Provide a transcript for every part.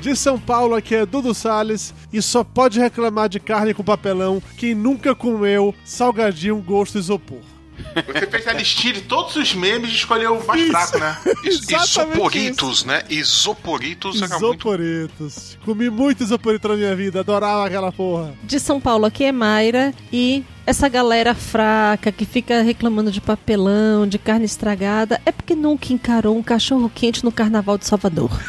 De São Paulo, aqui é Dudu Salles e só pode reclamar de carne com papelão quem nunca comeu salgadinho gosto isopor. Você fez a listinha de todos os memes e escolheu o mais Isso. fraco, né? Isoporitos, né? Isoporitos era muito. Isoporitos. Comi muito isoporito na minha vida, adorava aquela porra. De São Paulo, aqui é Mayra e essa galera fraca que fica reclamando de papelão, de carne estragada, é porque nunca encarou um cachorro quente no Carnaval de Salvador.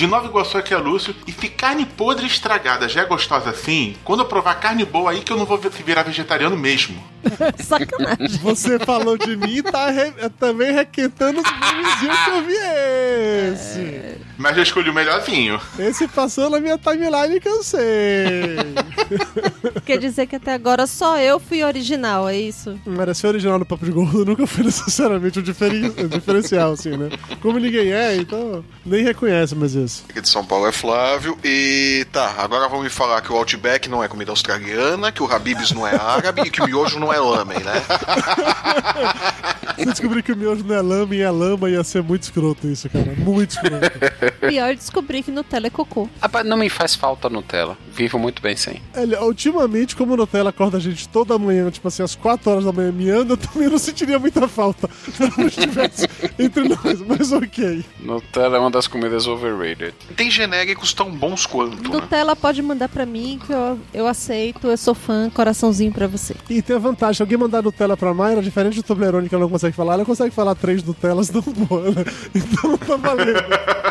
De Nova Iguaçu aqui é Lúcio. E se carne podre estragada já é gostosa assim, quando eu provar carne boa aí que eu não vou virar vegetariano mesmo. Sacanagem. Você falou de mim e tá re- também requentando os memezinhos que eu vi esse. Mas eu escolhi o melhorzinho. Esse passou na minha timeline que eu sei. Quer dizer que até agora só eu fui original, é isso? Não era ser original no Papo de Gordo, nunca foi necessariamente um, diferen- um diferencial, assim, né? Como ninguém é, então nem reconhece mais isso. Aqui de São Paulo é Flávio. E tá, agora vão me falar que o Outback não é comida australiana, que o Habib's não é árabe e que o miojo não é lamen, né? Se descobrir que o miojo não é lama e é lama, ia ser muito escroto isso, cara. Muito escroto. Pior descobrir que Nutella é cocô. Rapaz, não me faz falta Nutella. Vivo muito bem sem. Ultimamente, como o Nutella acorda a gente toda manhã, tipo assim, às 4 horas da manhã miando, eu também não sentiria muita falta se não estivesse entre nós, mas ok. Nutella é uma das comidas overrated. Tem genéricos tão bons quanto, né? Nutella pode mandar pra mim que eu, eu aceito, eu sou fã, coraçãozinho pra você. E tem a vantagem, se alguém mandar Nutella pra Mayra, diferente do Toblerone que ela não consegue falar, ela consegue falar três Nutellas tão boa, né? Então tá valendo.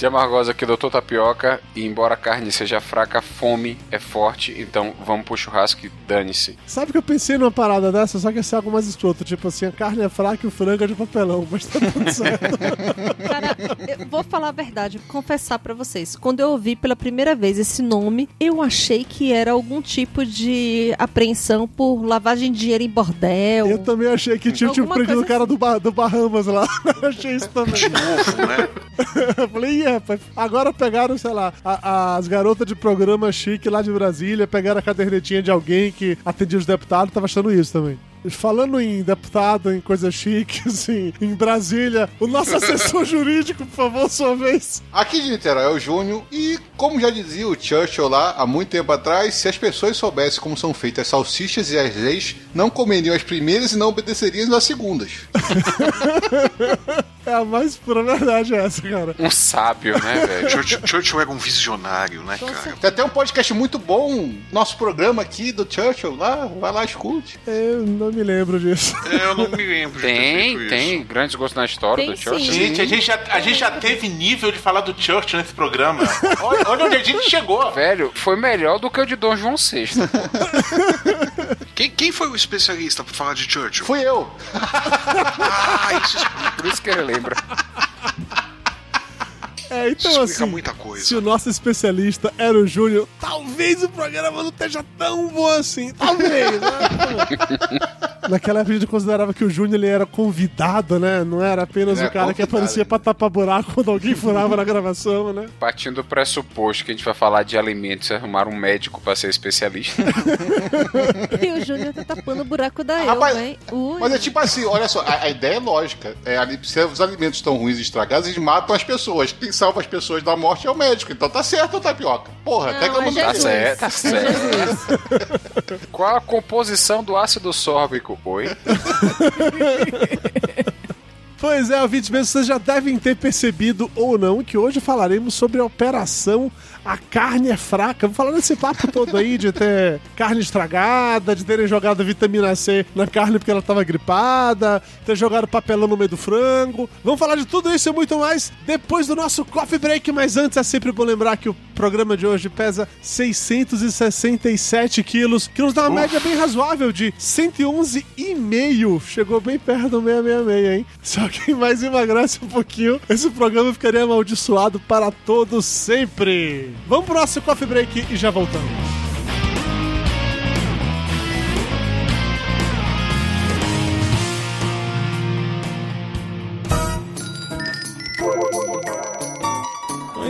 De amargosa aqui, doutor Tapioca. E embora a carne seja fraca, a fome é forte. Então vamos pro churrasco e dane-se. Sabe que eu pensei numa parada dessa, só que ia ser algo mais escroto. Tipo assim, a carne é fraca e o frango é de papelão, mas tá tudo certo. Cara, eu vou falar a verdade, confessar pra vocês. Quando eu ouvi pela primeira vez esse nome, eu achei que era algum tipo de apreensão por lavagem de dinheiro em bordel. Eu também achei que tinha tipo, prendido o cara do, Ba- do Bahamas lá. Eu achei isso também. De novo, né? Eu falei, rapaz, agora pegaram, sei lá, a- as garotas de programa chique lá de Brasília, pegaram a cadernetinha de alguém que atendia os deputados, tava achando isso também. Falando em deputado, em coisa chique, assim, em Brasília, o nosso assessor jurídico, por favor, sua vez. Aqui de Niterói é o Júnior, e como já dizia o Churchill lá há muito tempo atrás, se as pessoas soubessem como são feitas as salsichas e as leis, não comeriam as primeiras e não obedeceriam às segundas. É a mais pura verdade essa, cara. Um sábio, né, velho? Churchill, era um visionário, né, cara? Tem até um podcast muito bom, nosso programa aqui do Churchill, lá, vai lá, escute. Eu não me lembro disso. É, eu não me lembro Tem, tem. isso. Grandes gostos na história Tem do Churchill. sim. Gente, a gente, já, a gente já teve nível de falar do Churchill nesse programa. Olha, olha onde a gente chegou. Velho, foi melhor do que o de Dom João VI. Quem, quem foi o especialista pra falar de Churchill? Fui eu. Ah, isso explica Por isso que ele lembra. É, então explica assim, muita coisa. se o nosso especialista era o Júnior, talvez o programa não esteja tão bom assim. Talvez, né? Naquela época a gente considerava que o Júnior ele era convidado, né? Não era apenas É, o cara que aparecia pra tapar buraco quando alguém furava na gravação, né? Partindo do pressuposto que a gente vai falar de alimentos e arrumar um médico pra ser especialista. E o Júnior tá tapando o buraco da eu, Rapaz, hein? Mas é tipo assim, olha só, a, a ideia é lógica. É, se os alimentos estão ruins e estragados, eles matam as pessoas. Quem salva as pessoas da morte é o médico. Então tá certo, tapioca. Porra, até que eu é não Tá certo, tá certo. Qual a composição do ácido sórbico? Oi? Pois é, ouvintes mesmo, vocês já devem ter percebido ou não que hoje falaremos sobre a operação A Carne é Fraca. Vamos falar desse papo todo aí de ter carne estragada, de terem jogado vitamina C na carne porque ela tava gripada, ter jogado papelão no meio do frango. Vamos falar de tudo isso e muito mais depois do nosso coffee break, mas antes é sempre bom lembrar que o programa de hoje pesa 667 quilos, que nos dá uma média bem razoável de 111,5. Chegou bem perto do 666, hein? Só quem mais emagrece um pouquinho, esse programa ficaria amaldiçoado para todos sempre. Vamos pro nosso coffee break e já voltamos.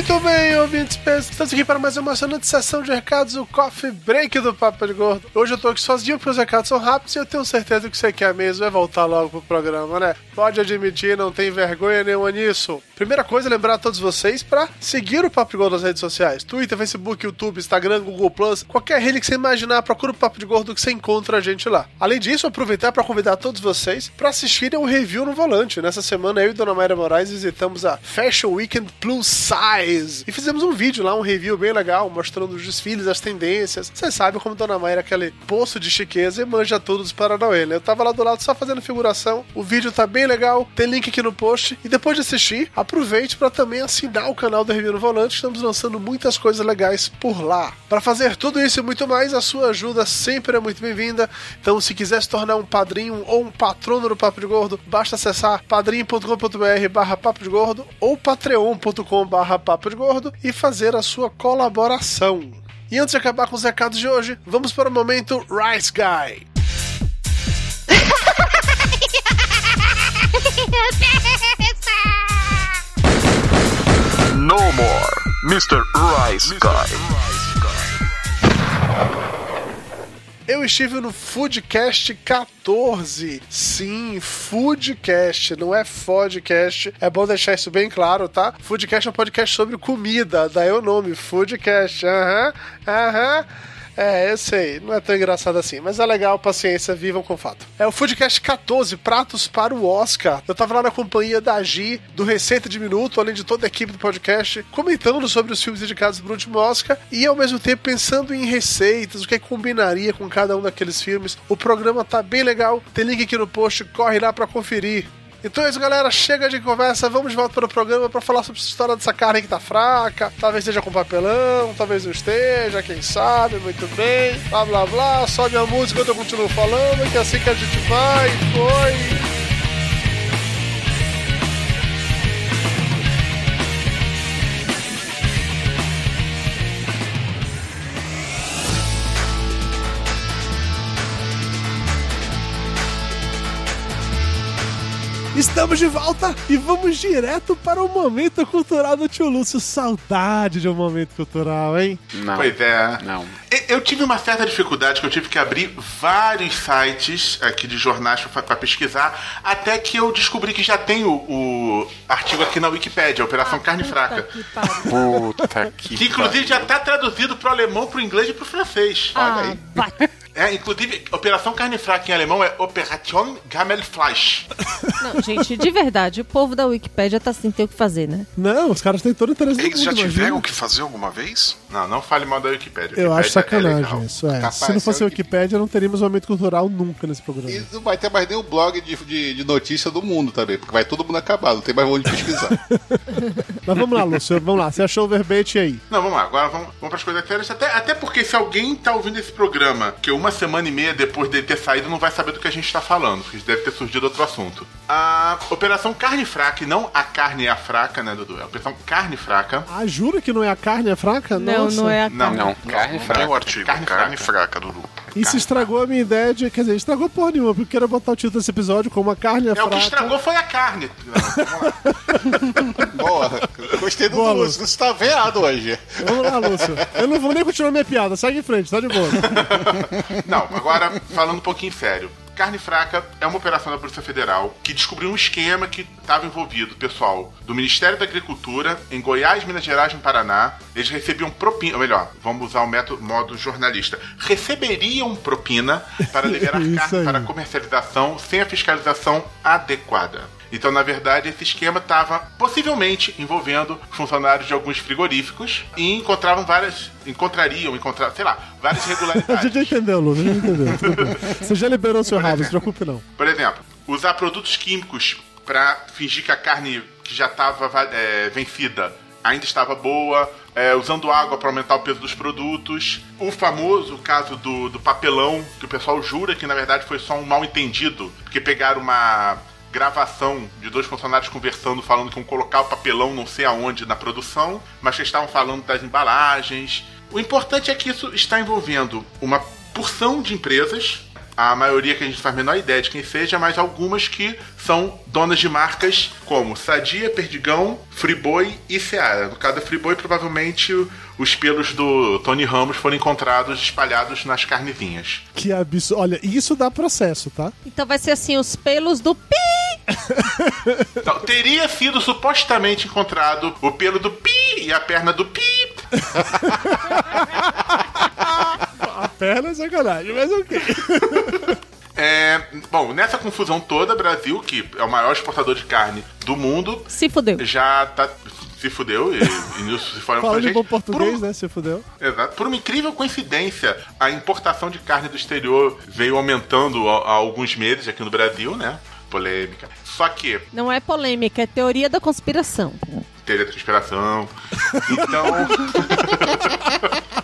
Muito bem, ouvintes, estamos aqui para mais uma emocionante sessão de recados, o Coffee Break do Papo de Gordo. Hoje eu tô aqui sozinho porque os recados são rápidos e eu tenho certeza que você quer mesmo é voltar logo pro programa, né? Pode admitir, não tem vergonha nenhuma nisso. Primeira coisa, lembrar a todos vocês para seguir o Papo de Gordo nas redes sociais: Twitter, Facebook, YouTube, Instagram, Google Plus, qualquer rede que você imaginar, procura o Papo de Gordo que você encontra a gente lá. Além disso, aproveitar para convidar todos vocês para assistirem o review no volante. Nessa semana, eu e Dona Mayra Moraes visitamos a Fashion Weekend Plus Size e fizemos um vídeo lá, um review bem legal, mostrando os desfiles, as tendências. Você sabe como Dona Mayra é aquele poço de chiqueza e manja tudo dos Paranauê, né? Eu tava lá do lado só fazendo figuração. O vídeo tá bem legal, tem link aqui no post. E depois de assistir, aproveite para também assinar o canal do Review no Volante. Estamos lançando muitas coisas legais por lá. Para fazer tudo isso e muito mais, a sua ajuda sempre é muito bem-vinda. Então, se quiser se tornar um padrinho ou um patrono do Papo de Gordo, basta acessar padrinho.com.br barra Papo de Gordo ou patreon.com barra Papo de Gordo e fazer a sua colaboração. E antes de acabar com os recados de hoje, vamos para o momento Rice Guy. No more, Mr. Rice Guy. Eu estive no Foodcast 14. Sim, Foodcast, não é Fodcast. É bom deixar isso bem claro, tá? Foodcast é um podcast sobre comida, daí o nome, Foodcast. Aham, aham. É, eu sei, não é tão engraçado assim, mas é legal, paciência, vivam com o fato. É o Foodcast 14, Pratos para o Oscar. Eu tava lá na companhia da Gi, do Receita de Minuto, além de toda a equipe do podcast, comentando sobre os filmes indicados pro último Oscar e ao mesmo tempo pensando em receitas, o que combinaria com cada um daqueles filmes. O programa tá bem legal, tem link aqui no post, corre lá para conferir. Então é isso, galera. Chega de conversa. Vamos de volta para o programa para falar sobre essa história dessa carne que tá fraca. Talvez esteja com papelão, talvez não esteja, quem sabe. Muito bem. Blá blá blá. Sobe a música eu continuo falando. Que é assim que a gente vai. Foi. Estamos de volta e vamos direto para o momento cultural do tio Lúcio. Saudade de um momento cultural, hein? Não. Pois é. Não. Eu tive uma certa dificuldade que eu tive que abrir vários sites aqui de jornais para pesquisar, até que eu descobri que já tem o, o artigo aqui na Wikipédia, Operação Carne Fraca. Que. Puta que. Que inclusive já está traduzido pro alemão, pro inglês e pro francês. Ah, vai. É, inclusive, Operação Carne Fraca em alemão é Operation Gammelfleisch. Não, gente, de verdade, o povo da Wikipédia tá sem ter o que fazer, né? Não, os caras têm todo o interesse do Eles já tiveram imagina. que fazer alguma vez? Não, não fale mal da Wikipédia. Eu acho Wikipédia é sacanagem legal. isso, é. Capaz, Se não fosse a eu- Wikipédia, não teríamos momento cultural nunca nesse programa. E não vai ter mais nenhum blog de, de, de notícia do mundo também, porque vai todo mundo acabar, não tem mais onde pesquisar. Mas vamos lá, Lúcio, vamos lá. Você achou o verbete aí? Não, vamos lá, agora vamos, vamos para as coisas sérias. Até, até porque se alguém tá ouvindo esse programa, que uma semana e meia depois dele ter saído, não vai saber do que a gente tá falando, porque deve ter surgido outro assunto. A Operação Carne Fraca, e não a carne é a fraca, né, Dudu? É a Operação Carne Fraca. Ah, jura que não é a carne, é fraca? Não, Nossa. não é a Não, Não, carne Não fraca. tem o artigo. Carne Carne, fraca. fraca, Dudu. Isso estragou a minha ideia de. Quer dizer, estragou porra nenhuma, porque eu quero botar o título desse episódio como a carne é, É, o que estragou foi a carne. Boa, gostei do Boa, Lúcio. Você tá veado hoje. Vamos lá, Lúcio. Eu não vou nem continuar minha piada, segue em frente, tá de boa. Não, agora falando um pouquinho sério. Carne Fraca é uma operação da Polícia Federal que descobriu um esquema que estava envolvido pessoal do Ministério da Agricultura em Goiás, Minas Gerais e no Paraná. Eles recebiam propina, ou melhor, vamos usar o método, modo jornalista, receberiam propina para liberar carne aí. para comercialização sem a fiscalização adequada. Então, na verdade, esse esquema estava possivelmente envolvendo funcionários de alguns frigoríficos e encontravam várias, encontrariam, encontrar, sei lá, várias A irregularidades. gente já entendeu, Lúcio, a gente entendeu. Você já liberou seu rabo, não se preocupe não. Por exemplo, usar produtos químicos para fingir que a carne que já estava vencida ainda estava boa, é, usando água para aumentar o peso dos produtos. O famoso caso do, do papelão, que o pessoal jura que na verdade foi só um mal entendido, porque pegaram uma gravação de dois funcionários conversando, falando que iam colocar o papelão não sei aonde na produção, mas que estavam falando das embalagens. O importante é que isso está envolvendo uma porção de empresas a maioria que a gente faz a menor ideia de quem seja, mas algumas que são donas de marcas como Sadia, Perdigão, Friboi e Seara. No caso da Friboi, provavelmente os pelos do Tony Ramos foram encontrados espalhados nas carnezinhas. Que absurdo. Olha, isso dá processo, tá? Então vai ser assim, os pelos do pi. Então, teria sido supostamente encontrado o pelo do pi e a perna do pi. Perna é sacanagem, mas ok. É, bom, nessa confusão toda, Brasil, que é o maior exportador de carne do mundo, Se fudeu. já tá se fudeu e, e nisso se foram Falando em gente. bom Por português, um- né? Se fudeu. Exato. Por uma incrível coincidência, a importação de carne do exterior veio aumentando há, há alguns meses aqui no Brasil, né? Polêmica. Só que, Não é polêmica, é teoria da conspiração. teoria da conspiração. Então.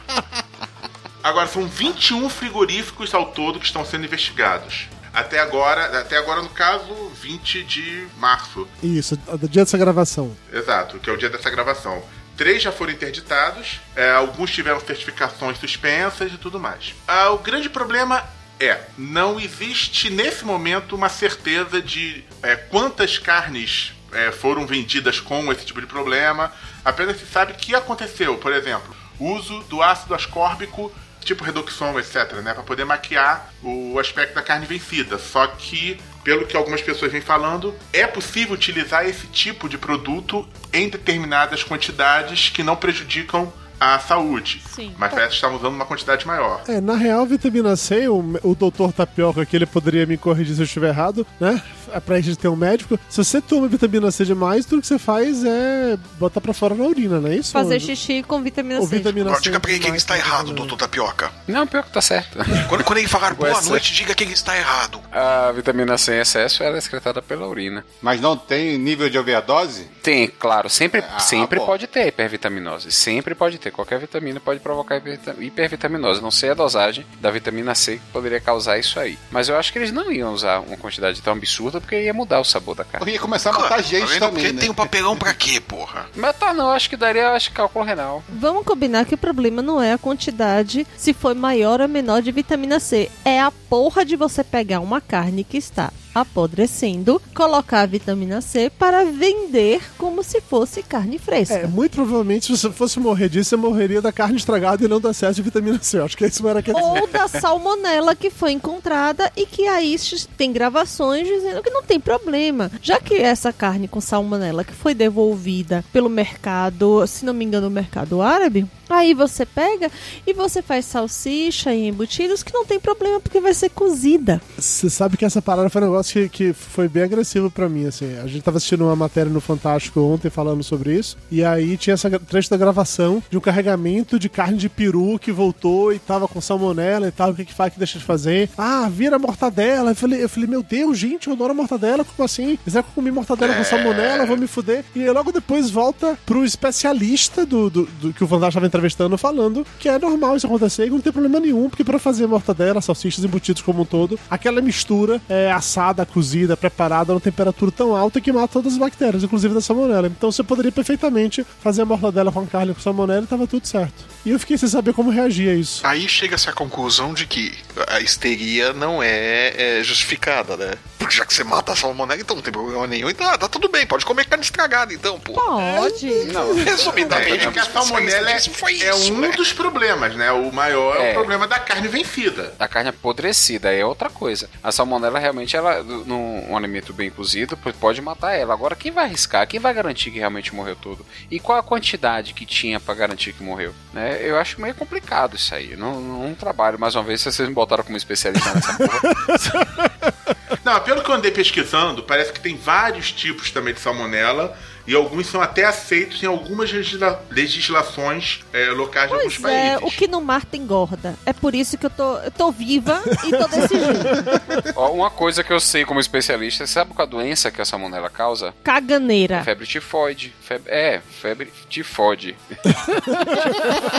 Agora, são 21 frigoríficos ao todo que estão sendo investigados. Até agora, até agora, no caso, 20 de março. Isso, do dia dessa gravação. Exato, que é o dia dessa gravação. Três já foram interditados, é, alguns tiveram certificações suspensas e tudo mais. Ah, o grande problema é, não existe nesse momento uma certeza de é, quantas carnes é, foram vendidas com esse tipo de problema. Apenas se sabe que aconteceu, por exemplo, o uso do ácido ascórbico tipo reduxon, etc, né, para poder maquiar o aspecto da carne vencida. Só que, pelo que algumas pessoas vêm falando, é possível utilizar esse tipo de produto em determinadas quantidades que não prejudicam a saúde. Sim. Mas parece que estavam usando uma quantidade maior. É, na real, vitamina C, o, o doutor Tapioca aqui, ele poderia me corrigir se eu estiver errado, né? É pra gente ter um médico. Se você toma vitamina C demais, tudo que você faz é botar pra fora na urina, não é isso? Fazer xixi com vitamina ou C. vitamina Agora C. diga pra ele que ele demais, está tá errado, doutor Tapioca. Não, pior que tá certo. Quando, quando ele falar boa noite, diga que ele está errado. A vitamina C em excesso ela é excretada pela urina. Mas não tem nível de overdose? Tem, claro, sempre, Ah, sempre bom. pode ter hipervitaminose. Sempre pode ter. Qualquer vitamina pode provocar hipervita- hipervitaminose. Não sei a dosagem da vitamina C que poderia causar isso aí. Mas eu acho que eles não iam usar uma quantidade tão absurda porque ia mudar o sabor da Eu carne. ia começar a matar Tá gente também, Porque né? tem um papelão pra quê, porra? Mas tá, não, acho que daria acho, cálculo renal. Vamos combinar que o problema não é a quantidade, se foi maior ou menor de vitamina C. É a porra de você pegar uma carne que está apodrecendo, colocar a vitamina C para vender como se fosse carne fresca. É, muito provavelmente, se você fosse morrer disso, você morreria da carne estragada e não do excesso de vitamina C. Eu acho que isso era que Ou da salmonela que foi encontrada e que aí tem gravações dizendo que não tem problema. Já que essa carne com salmonela que foi devolvida pelo mercado, se não me engano, o mercado árabe, aí você pega e você faz salsicha e embutidos que não tem problema porque vai ser cozida. Você sabe que essa parada foi um negócio que, que foi bem agressivo pra mim, assim. A gente tava assistindo uma matéria no Fantástico ontem falando sobre isso, e aí tinha essa trecho da gravação de um carregamento de carne de peru que voltou e tava com salmonela e tal, o que que faz que deixa de fazer? Ah, vira mortadela. Eu falei, eu falei, meu Deus, gente, eu adoro mortadela, como assim? Será que eu comi mortadela com salmonela? Vou me fuder. E logo depois volta pro especialista do, do, do que o Fantástico tava entrevistando falando que é normal isso acontecer e não tem problema nenhum, porque pra fazer mortadela, salsichas embutidos como um todo, aquela mistura é assada, cozida, preparada numa temperatura tão alta que mata todas as bactérias, inclusive da salmonela. Então você poderia perfeitamente fazer a mortadela com carne com salmonela e tava tudo certo. E eu fiquei sem saber como reagir a isso. Aí chega-se à conclusão de que a histeria não é, é justificada, né? Porque já que você mata a salmonela, então não tem problema nenhum. Então, ah, tá tudo bem, pode comer carne estragada, então, pô. Pode. Não, É Resumidamente, que a salmonela é, foi é isso, um né? dos problemas, né? O maior é, É. o problema da carne vencida. a carne apodrecida é outra coisa. A salmonela realmente ela num um alimento bem cozido pode matar ela. Agora quem vai arriscar? Quem vai garantir que realmente morreu tudo? E qual a quantidade que tinha pra garantir que morreu? Né? Eu acho meio complicado isso aí. Não, não trabalho mais uma vez se vocês me botaram como especialista nessa porra. Não, pelo que eu andei pesquisando, parece que tem vários tipos também de salmonela e alguns são até aceitos em algumas legisla- legislações é, locais de alguns Pois é, países. o que não mata engorda. É por isso que eu tô, eu tô viva e tô desse jeito. Ó, uma coisa que eu sei como especialista, sabe qual a doença que a salmonela causa? Caganeira. Febre tifoide. Febre, é, febre tifoide.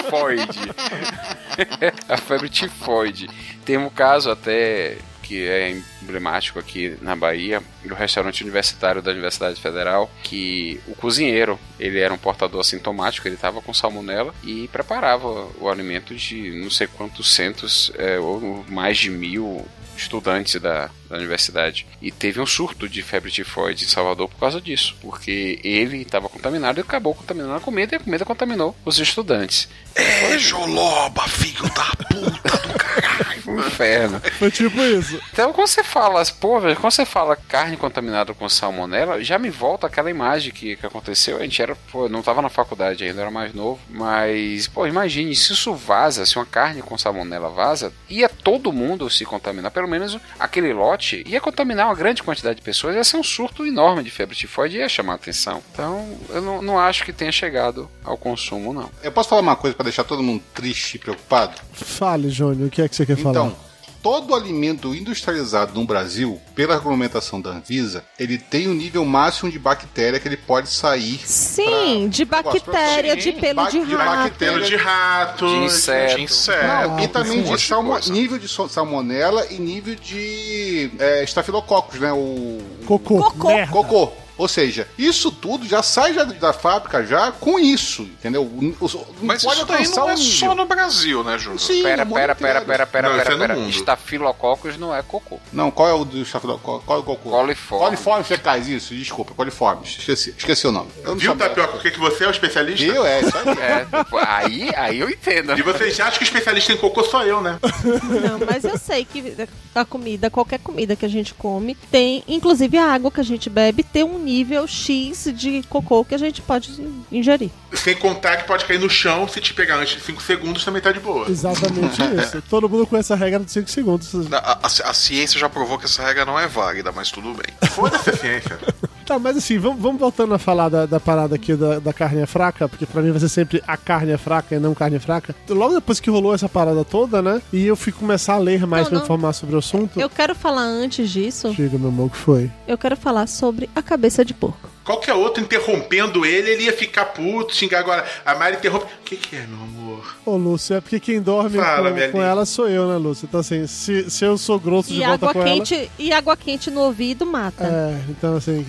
tifoide. a febre tifoide. Tem um caso até que é emblemático aqui na Bahia, do restaurante universitário da Universidade Federal, que o cozinheiro, ele era um portador assintomático, ele estava com salmonela e preparava o alimento de não sei quantos centos, é, ou mais de mil estudantes da, da universidade. E teve um surto de febre tifoide em Salvador por causa disso. Porque ele estava contaminado e acabou contaminando a comida e a comida contaminou os estudantes. É, Joloba, filho da puta do caralho. Um inferno. Foi tipo isso. Então, quando você fala, pô, velho, quando você fala carne contaminada com salmonela, já me volta aquela imagem que, que aconteceu. A gente era, pô, eu não tava na faculdade ainda, eu era mais novo. Mas, pô, imagine, se isso vaza, se uma carne com salmonela vaza, ia todo mundo se contaminar. Pelo menos aquele lote ia contaminar uma grande quantidade de pessoas. Ia ser um surto enorme de febre tifoide e ia chamar a atenção. Então, eu não, não acho que tenha chegado ao consumo, não. Eu posso falar uma coisa pra deixar todo mundo triste e preocupado? Fale, Jônio, o que é que você quer falar? Então, todo alimento industrializado no Brasil, pela regulamentação da Anvisa, ele tem um nível máximo de bactéria que ele pode sair. Sim, de bactéria, de pelo de de rato. bactéria, Pelo de rato, De inseto. De inseto. Não, e também um de salmo- nível de salmonela e nível de é, estafilococcus, né? O Cocô. Cocô. Merda. cocô. Ou seja, isso tudo já sai já da fábrica já com isso, entendeu? Não Mas pode isso daí não é um só no Brasil, né, Júnior? Sim, Pera, pera, pera, pera, pera, Não, pera, é pera. Estafilococcus não é cocô. Não, qual é o do estafilococcus? Qual é o cocô? Coliforme. Coliformes fecais, isso, desculpa, coliformes. Esqueci, esqueci o nome. Eu Viu. Tapioca, o que, que você é o especialista? Eu, é, isso aí. É, aí, aí eu entendo. E você já acha que o especialista em cocô sou eu, né? Não, mas eu sei que a comida, qualquer comida que a gente come, tem, inclusive a água que a gente bebe, tem um nível X de cocô que a gente pode ingerir. Sem contar que pode cair no chão, se te pegar antes de 5 segundos, também tá de boa. Exatamente isso. Todo mundo conhece a regra dos 5 segundos. A, a- a ciência já provou que essa regra não é válida, mas tudo bem. Foda-se a ciência. Tá, mas assim, vamos, vamos voltando a falar da, da parada aqui da, da carne é fraca, porque pra mim vai ser sempre a carne é fraca e não carne fraca. Logo depois que rolou essa parada toda, né? E eu fui começar a ler mais Não, pra não. informar sobre o assunto. Eu quero falar antes disso, Diga, meu amor, o que foi? eu quero falar sobre a cabeça de porco. Qualquer outro interrompendo ele, ele ia ficar puto, xingar agora. A Mari interrompe. O que, que é, meu amor? Ô, Lúcio, é porque quem dorme Fala, com, com ela sou eu, né, Lúcio? Então, assim, se, se eu sou grosso de E volta água com quente, e água quente no ouvido mata. ela. É, então, assim.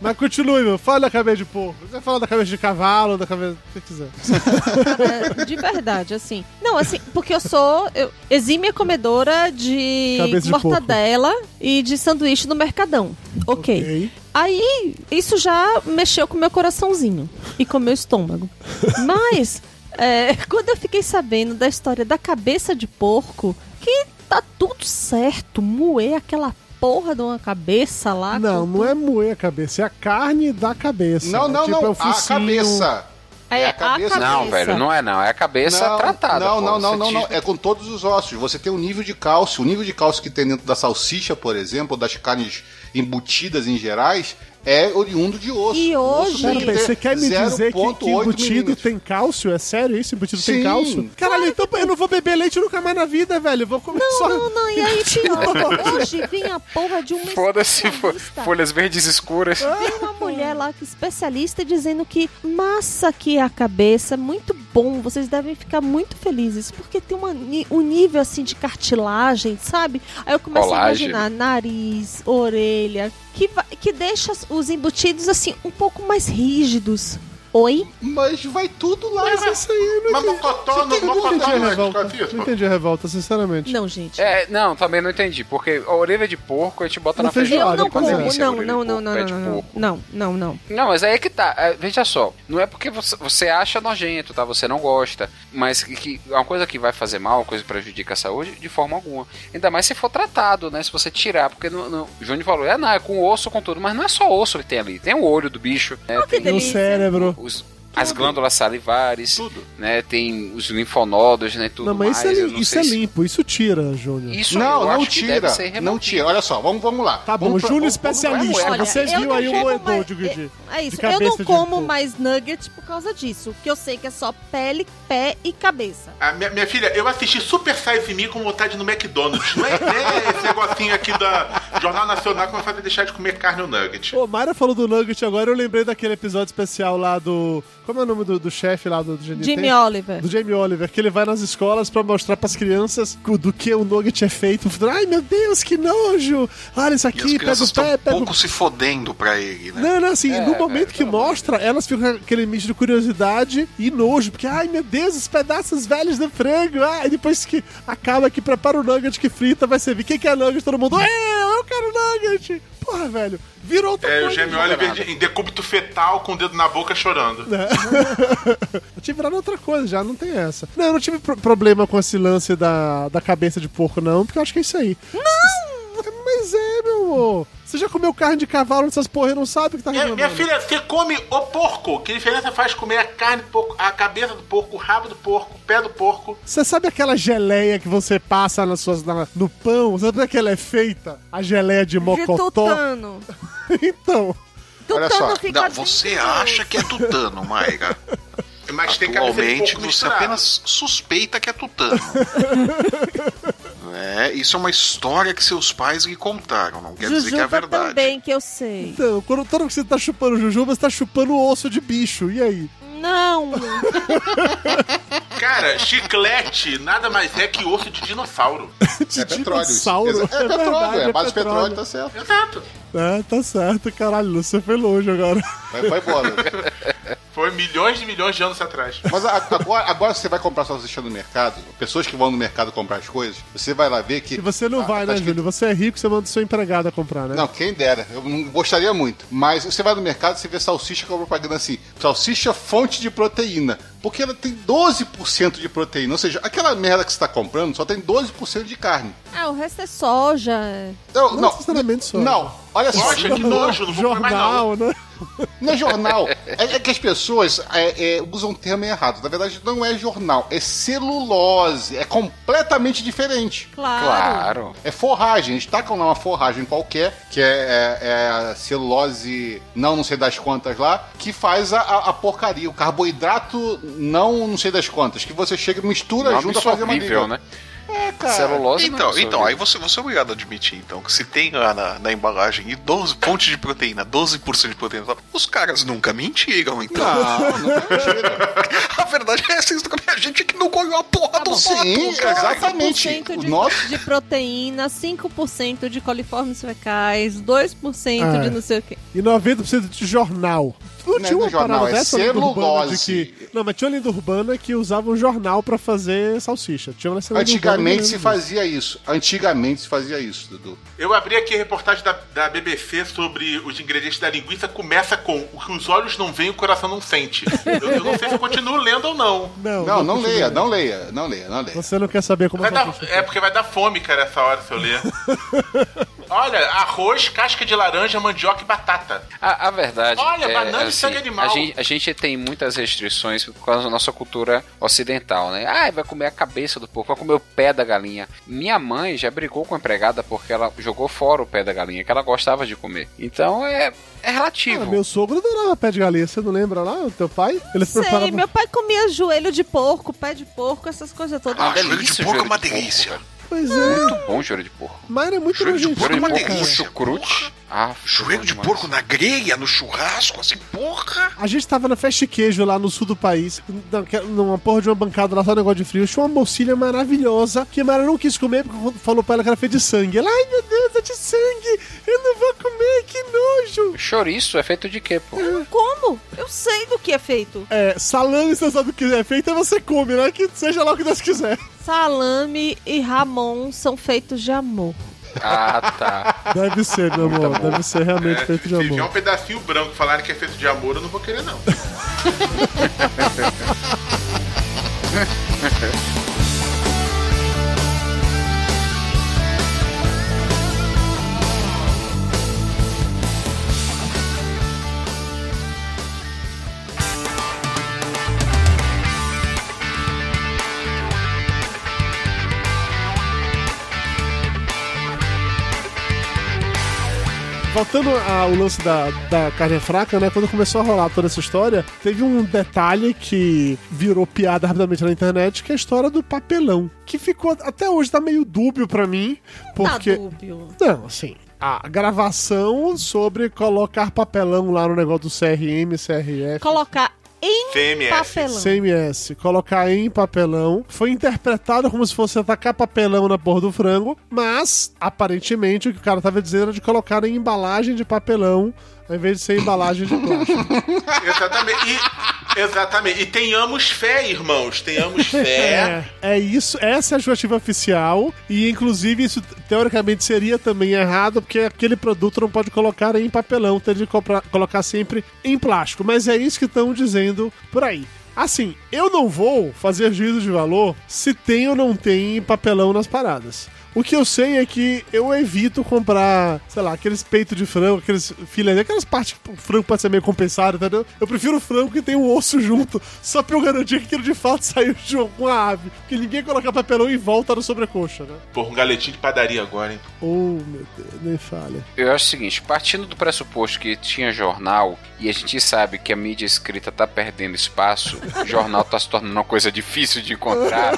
Mas continue, meu. Fala da cabeça de porco. Você fala da cabeça de cavalo, da cabeça. O que você quiser. É, de verdade, assim. Não, assim, porque eu sou eu, exímia comedora de Cabeça de mortadela e de sanduíche no Mercadão. ok. Ok. Aí, isso já mexeu com meu coraçãozinho e com meu estômago. Mas, é, quando eu fiquei sabendo da história da cabeça de porco, que tá tudo certo, moer aquela porra de uma cabeça lá. Não, com- não é moer a cabeça, é a carne da cabeça. Não, não, tipo, não, é o a cabeça. É, a cabeça. Não, velho, não é não. É a cabeça não, tratada. Não, pô. não, não, não, não. É com todos os ossos. Você tem um nível de cálcio. O nível de cálcio que tem dentro da salsicha, por exemplo, ou das carnes embutidas em gerais, é oriundo de osso. E hoje- Osso tem Pera, você quer me dizer que, que 0,8 embutido tem cálcio? É sério isso? Embutido tem Sim. cálcio? Caralho, então eu não vou beber leite nunca mais na vida, velho. Eu vou comer só... Não, não, e aí pior. Hoje vem a porra de uma Foda-se, folhas verdes escuras. Tem uma mulher lá que é especialista dizendo que massa aqui é a cabeça, muito bom, vocês devem ficar muito felizes, porque tem uma, um nível assim de cartilagem, sabe? Aí eu começo Colágeno. a imaginar nariz, orelha, que, que deixa os embutidos assim um pouco mais rígidos. Oi? Mas vai tudo lá. Mas isso aí eu não Mas mocotó, não, tem- não mocotó entendi a não é revolta. desconfio, Não entendi a revolta, sinceramente. Não, gente. É, não, também não entendi. Porque a orelha de porco a gente bota Na na feijoada. eu não a é. como, a não, não, não, porco, não, não, não, não, não, não. Não, mas aí é que tá. É, veja só, não é porque você, você acha nojento, tá? Você não gosta. Mas que, que é uma coisa que vai fazer mal, uma coisa que prejudica a saúde, de forma alguma. Ainda mais se for tratado, né? Se você tirar, porque no, no, o Júnior falou, é, não, é com osso, com tudo. Mas não é só osso que tem ali. Tem o olho do bicho, né? que tem delícia. cérebro. Os, as glândulas salivares, né? Tem os linfonodos, né? Tudo Não, mas mais. isso, é, Eu li- não isso sei é se- limpo, isso tira, Júnior. Isso Não, eu não acho que deve tira. ser Não tira. Olha só, vamos, vamos lá. Tá bom, Vamos pra- Júnior especialista. Olha, Você viu aí o moedor de, de, É isso, de eu não como mais nugget por causa disso, que eu sei que é só pele, pé e cabeça. A minha, minha filha, eu assisti Super Size Me com vontade no McDonald's. Não é, é esse negocinho aqui da Jornal Nacional que vai fazer deixar de comer carne ou nugget. Ô, Mayra falou do Nugget agora, eu lembrei daquele episódio especial lá do. Como é o nome do, do chefe lá do, do GNT? Jamie Oliver. Do Jamie Oliver, que ele vai nas escolas pra mostrar pras crianças co- do que o nugget é feito. Ai, meu Deus, que nojo! Olha isso E as aqui, pega crianças o pé, estão um pega o pouco se fodendo pra ele, né? Não, não, assim, É, no momento é, que mostra, elas ficam com aquele misto de curiosidade e nojo, porque, ai meu Deus, os pedaços velhos do frango, ah, e depois que acaba que prepara o nugget que frita, vai servir. Quem quer nugget? Todo mundo, é, quero nugget! Porra, velho, virou outra É, o coisa. Jamie Oliver de- em decúbito fetal com o dedo na boca chorando. Eu tinha virado outra coisa, já não tem essa. Não, eu não tive pro- problema com esse lance da, da cabeça de porco, não, porque eu acho que é isso aí. Não! Mas é, meu amor. Você já comeu carne de cavalo nessas porra e não sabe o que tá Minha, reclamando. minha filha, você come o porco. Que diferença faz comer a carne do porco, a cabeça do porco, o rabo do porco, o pé do porco? Você sabe aquela geleia que você passa nas suas, na- no pão? Você sabe como é que ela é feita? A geleia de De mocotó? tutano. então. Olha Tutano só, fica Não, você dentro. acha que é tutano, Mayra. Mas Atualmente porco você apenas suspeita que é tutano. é, isso é uma história que seus pais lhe contaram, não quer dizer que é Jujuba verdade. também, que eu sei. Então, quando, toda que você tá chupando jujuba, você tá chupando osso de bicho. E aí? Não. Cara, chiclete nada mais é que osso de dinossauro. De É petróleo. dinossauro. Exa- É, petróleo, verdade, é base de petróleo, tá certo. Exato. É, tá certo. Caralho, você foi longe agora. Vai, vai embora. Foi milhões e milhões de anos atrás. Mas a- agora, agora você vai comprar salsicha no mercado, pessoas que vão no mercado comprar as coisas, você vai lá ver que. E você não Ah, vai, tá né, escrito- Júnior? Você é rico, você manda sua empregada comprar, né? Não, quem dera. Eu não gostaria muito. Mas você vai no mercado, você vê salsicha com a propaganda assim: salsicha fonte de proteína. Porque ela tem 12% de proteína. Ou seja, aquela merda que você está comprando só tem 12% de carne. Ah, o resto é soja. Não, Não não. necessariamente só. Não, olha só. Poxa, que nojo, não vou comer mais não. Jornal, né? Não é jornal. É, é que as pessoas é, é, usam o termo errado. Na verdade, não é jornal. É celulose. É completamente diferente. Claro. Claro. É forragem. Eles tacam lá uma forragem qualquer, que é, é- é a celulose não não sei das quantas lá, que faz a, a- porcaria. O carboidrato não não sei das quantas. Que você chega e mistura Nome junto a fazer uma né? É, cara. Celulose não é Então, absorvível. então aí você, você é obrigado a admitir, então, que se tem lá na, na embalagem e 12 pontos de proteína, 12% de proteína, os caras nunca mentiram, então. Não, não é mentira. A verdade é essa, a gente que não colheu a porra do Sim, cara. exatamente. 5% O de, nosso de proteína, 5% de coliformes fecais, 2% Ah. de não sei o quê. E 90% de jornal. Não, Não tinha uma do jornal, parada é dessa celulose. que... Não, mas tinha uma lenda urbana que usava um jornal pra fazer salsicha. Tinha uma lenda urbana, Antigamente se fazia isso. Antigamente se fazia isso, Dudu. Eu abri aqui a reportagem da, da BBC sobre os ingredientes da linguiça. Começa com o que os olhos não veem, o coração não sente. Eu, eu não sei se eu continuo lendo ou não. Não, Não, não leia, não leia, não leia, não leia. Você não quer saber como Vai dar- é porque vai dar fome, cara, essa hora se eu ler. Olha, arroz, casca de laranja, mandioca e batata. A, a verdade Olha, é, banana e assim, sangue animal. A gente, a gente tem muitas restrições por causa da nossa cultura ocidental, né? Ah, vai comer a cabeça do porco, vai comer o pé da galinha. Minha mãe já brigou com a empregada porque ela jogou fora o pé da galinha, que ela gostava de comer. Então é, é relativo. Ah, meu sogro adorava pé de galinha, você não lembra lá? O teu pai? Ele Sei, preparava- meu pai comia joelho de porco, pé de porco, essas coisas todas. Ah, Uma joelho de delícia, porco é joelho uma de porco, delícia. velho. Pois é. Muito bom joelho de porco. Mas era muito Joelho de porco é uma delícia. Chucrute. Ah, Joelho de demais. porco na grelha, no churrasco, assim, porra. A gente tava na festa de queijo lá no sul do país, numa porra de uma bancada lá, só um negócio de frio. Tinha uma mocilha maravilhosa que a Mara não quis comer porque falou pra ela que era feita de sangue. Ela, ai meu Deus, é de sangue, eu não vou comer, que nojo. Chouriço é feito de quê, pô? Como? Eu sei do que é feito. É, salame, você sabe o que é feito, aí você come, né? Que seja lá o que Deus quiser. Salame e Ramon são feitos de amor. Ah, tá. Deve ser, meu Muito amor, amor. deve ser realmente feito de Se vier um amor. pedacinho branco falarem que é feito de amor, eu não vou querer, não. Voltando ao lance da, da carne fraca, né? Quando começou a rolar toda essa história, teve um detalhe que virou piada rapidamente na internet, que é a história do papelão. Que ficou, até hoje, tá meio dúbio pra mim, porque... Tá dúbio. Não, assim, a gravação sobre colocar papelão lá no negócio do CRM, CRF... Colocar em CMS. papelão. CMS, colocar em papelão. Foi interpretado como se fosse atacar papelão na porra do frango, mas aparentemente o que o cara tava dizendo era de colocar em embalagem de papelão ao invés de ser embalagem de plástico. Exatamente. E, exatamente. E tenhamos fé, irmãos. Tenhamos fé. É, é isso, essa é a justificativa oficial e inclusive isso teoricamente seria também errado porque aquele produto não pode colocar em papelão, tem de comprar- colocar sempre em plástico, mas é isso que estão dizendo por aí. Assim, eu não vou fazer juízo de valor se tem ou não tem papelão nas paradas. O que eu sei é que eu evito comprar, sei lá, aqueles peitos de frango, aqueles filés, aquelas partes que o frango pode ser meio compensado, entendeu? Eu prefiro o frango que tem o osso junto, só pra eu garantir que aquilo de fato saiu de uma ave. Porque ninguém coloca papelão em volta no sobrecoxa, né? Porra, um galetinho de padaria agora, hein? Oh, meu Deus, nem falha. Eu acho o seguinte, partindo do pressuposto que tinha jornal e a gente sabe que a mídia escrita tá perdendo espaço, o jornal tá se tornando uma coisa difícil de encontrar.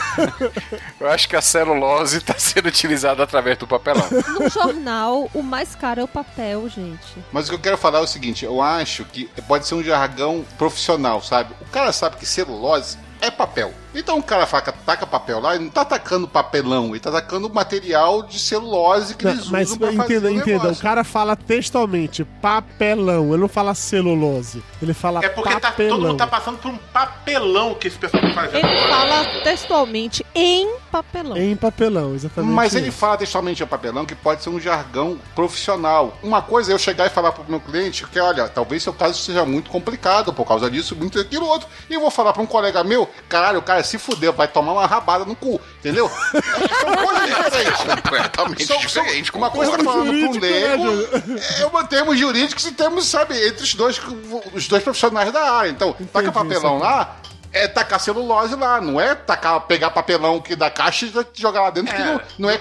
eu acho que a celulose tá sendo utilizada através do papelão. No jornal, o mais caro é o papel, gente. Mas o que eu quero falar é o seguinte: eu acho que pode ser um jargão profissional, sabe? O cara sabe que celulose é papel. Então o cara faca, taca papel lá, ele não tá atacando papelão, ele tá atacando material de celulose que Não, eles mas usam pra fazer entenda, o entenda, o cara fala textualmente papelão, ele não fala celulose, ele fala É porque tá, papelão. todo mundo tá passando por um papelão que esse pessoal tá fazendo. Ele fala textualmente em papelão. Em papelão, exatamente. Mas ele isso. fala textualmente a papelão que pode ser um jargão profissional. Uma coisa é eu chegar e falar pro meu cliente que, olha, talvez seu caso seja muito complicado por causa disso, muito aquilo outro. E eu vou falar pra um colega meu, caralho, o cara se fudeu, vai tomar uma rabada no cu, entendeu? São coisas diferentes. Completamente São- são- diferente. uma coisa tá falando pro Jurídico, né, é uma termos jurídicos e termos, sabe, entre os dois, os dois profissionais da área. Então, taca papelão isso lá, é tacar celulose lá, não é tacar, pegar papelão que da caixa e jogar lá dentro, que não, não é Não é pegar um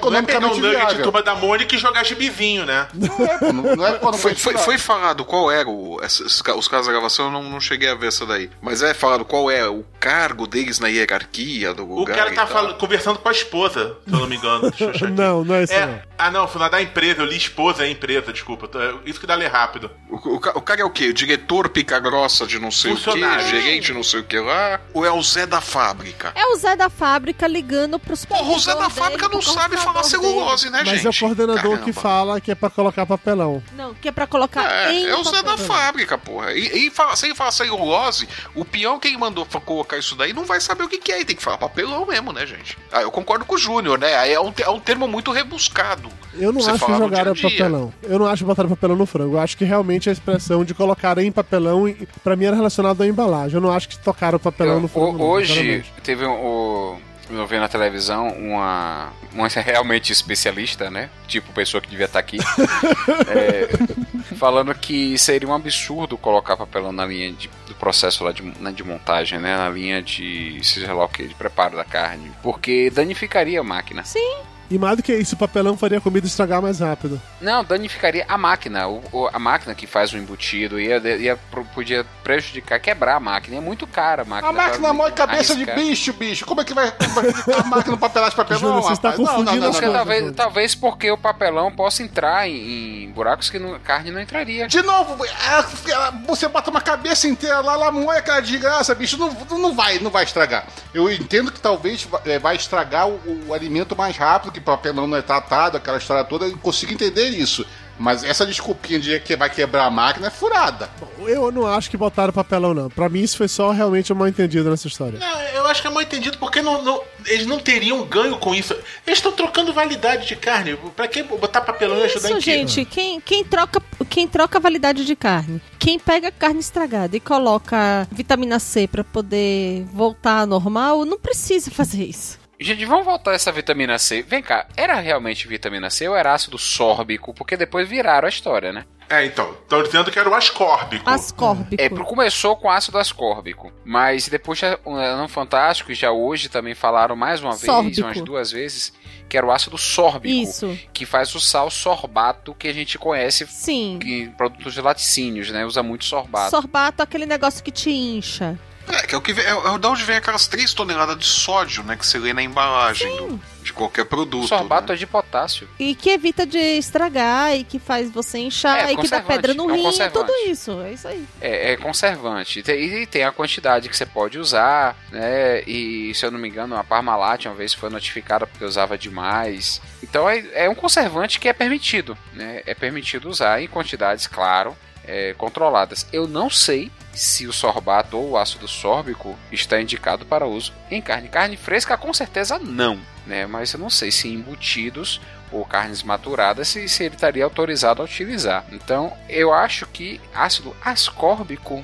economicamente nugget de viável. turma da Mônica e jogar gibizinho, né? Não é, pô, não, não é economicamente Foi, foi, foi falado qual era o, esses os casos da gravação, eu não, não cheguei a ver essa daí. Mas é falado qual é o cargo deles na hierarquia do O lugar. cara e tá falando- conversando com a esposa, se eu não me engano. Não, não é isso É, ah, não, foi lá da empresa, eu li esposa, é empresa, desculpa. tô- Isso que dá ler rápido. O, o o cara é o quê? O diretor pica grossa de não sei o quê, gerente não sei o que lá, ou é o Zé da fábrica? É o Zé da fábrica ligando pros Porra, o Zé da fábrica não sabe falar celulose, né, Mas gente? é o coordenador que Caramba. fala que é pra colocar papelão. Não, que é pra colocar em É, é o Zé da fábrica, porra. E, e fala, sem falar celulose, o peão que mandou colocar isso daí não vai saber o que, que é. E tem que falar papelão mesmo, né, gente? Ah, eu concordo com o Júnior, né? Aí É um, é um termo muito rebuscado. Eu não Você acho que jogaram dia papelão. Eu não acho que botaram papelão no frango. Eu acho que realmente a expressão de colocar em papelão, pra mim era relacionado à embalagem. Eu não acho que tocaram papelão Eu- no hoje sinceramente. teve um. o- Eu vi na televisão uma, uma realmente especialista, né? Tipo pessoa que devia estar aqui. é, falando que seria um absurdo colocar papelão na linha de, do processo lá de, né, de montagem, né? Na linha de, seja lá o que, de preparo da carne. Porque danificaria a máquina. Sim. E mais do que isso, o papelão faria a comida estragar mais rápido. Não, danificaria a máquina. O, o- a máquina que faz o embutido ia, ia, podia prejudicar, quebrar a máquina. É muito cara a máquina. A máquina pra mole cabeça de arriscar. bicho, bicho. Como é que vai a máquina no papelagem de papelão, Júnior, você está rapaz? Não, não, confundindo não, as não, não. coisas. talvez, talvez porque o papelão possa entrar em, em buracos que não- carne não entraria. De novo, ela- ela- você bota uma cabeça inteira lá, ela moe aquela desgraça, bicho. Não, não vai, não vai estragar. Eu entendo que talvez vai estragar o, o alimento mais rápido, que o papelão não é tratado, aquela história toda. Eu consigo entender isso. Mas essa desculpinha de que vai quebrar a máquina é furada. Eu não acho que botaram papelão, não. Pra mim, isso foi só realmente um mal entendido nessa história. Não, eu acho que é mal entendido porque não, não- eles não teriam ganho com isso. Eles estão trocando validade de carne. Pra que botar papelão e ajudar Isso, em quê? gente, quem, quem, troca, quem troca validade de carne, quem pega carne estragada e coloca vitamina C pra poder voltar ao normal, não precisa fazer isso. Gente, vamos voltar a essa vitamina C. Vem cá, era realmente vitamina C ou era ácido sórbico? Porque depois viraram a história, né? É, então. Estão dizendo que era o ascórbico. Ascórbico. É, começou com ácido ascórbico, mas depois já, no Fantástico, já hoje também falaram mais uma vez, Sórbico. umas duas vezes, que era o ácido sórbico, Isso. que faz o sal sorbato que a gente conhece Sim. em produtos de laticínios, né? Usa muito sorbato. Sorbato é aquele negócio que te incha. É, que é o que vem, é, é da onde vem aquelas 3 toneladas de sódio, né? Que você lê na embalagem do- de qualquer produto. sorbato né? é de potássio. E que evita de estragar e que faz você inchar É, e que dá conservante, pedra no é um rim, conservante. tudo isso. É isso aí. É, é conservante. E tem- E tem a quantidade que você pode usar, né? E se eu não me engano, a Parmalat uma vez foi notificada porque usava demais. Então é, é um conservante que é permitido, né? É permitido usar em quantidades, claro, é, controladas. Eu não sei se o sorbato ou o ácido sórbico está indicado para uso em carne. Carne fresca, com certeza não, né? Mas eu não sei se em embutidos ou carnes maturadas se, se ele estaria autorizado a utilizar. Então, eu acho que ácido ascórbico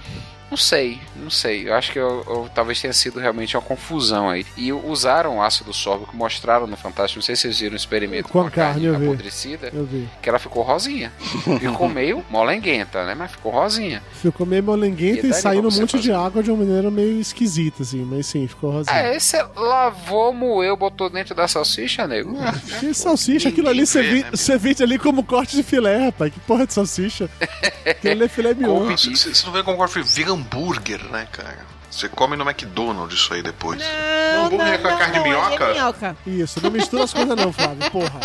não sei, não sei. Eu acho que eu, eu- talvez tenha sido realmente uma confusão aí. E usaram ácido sórbico, mostraram no Fantástico. Não sei se vocês viram o experimento Com a carne, eu vi. apodrecida. Eu vi. Que ela ficou rosinha. Ficou meio molenguenta, né? Mas ficou rosinha. Ficou meio molenguenta E e daí saindo um monte de água de uma maneira meio esquisita, assim. Mas sim, ficou rosinha. É, você lavou, moeu, botou dentro da salsicha, nego. Que salsicha, aquilo ali você vê, né, vende ali como corte de filé, rapaz. Que porra de salsicha? Aquilo ali é filé mignon. Você não vê como agora vira hambúrguer, né, cara? Você come no McDonald's isso aí depois. Não, hambúrguer com a carne de aí minhoca? É minhoca. Isso, não mistura as coisas não, Flávio, porra.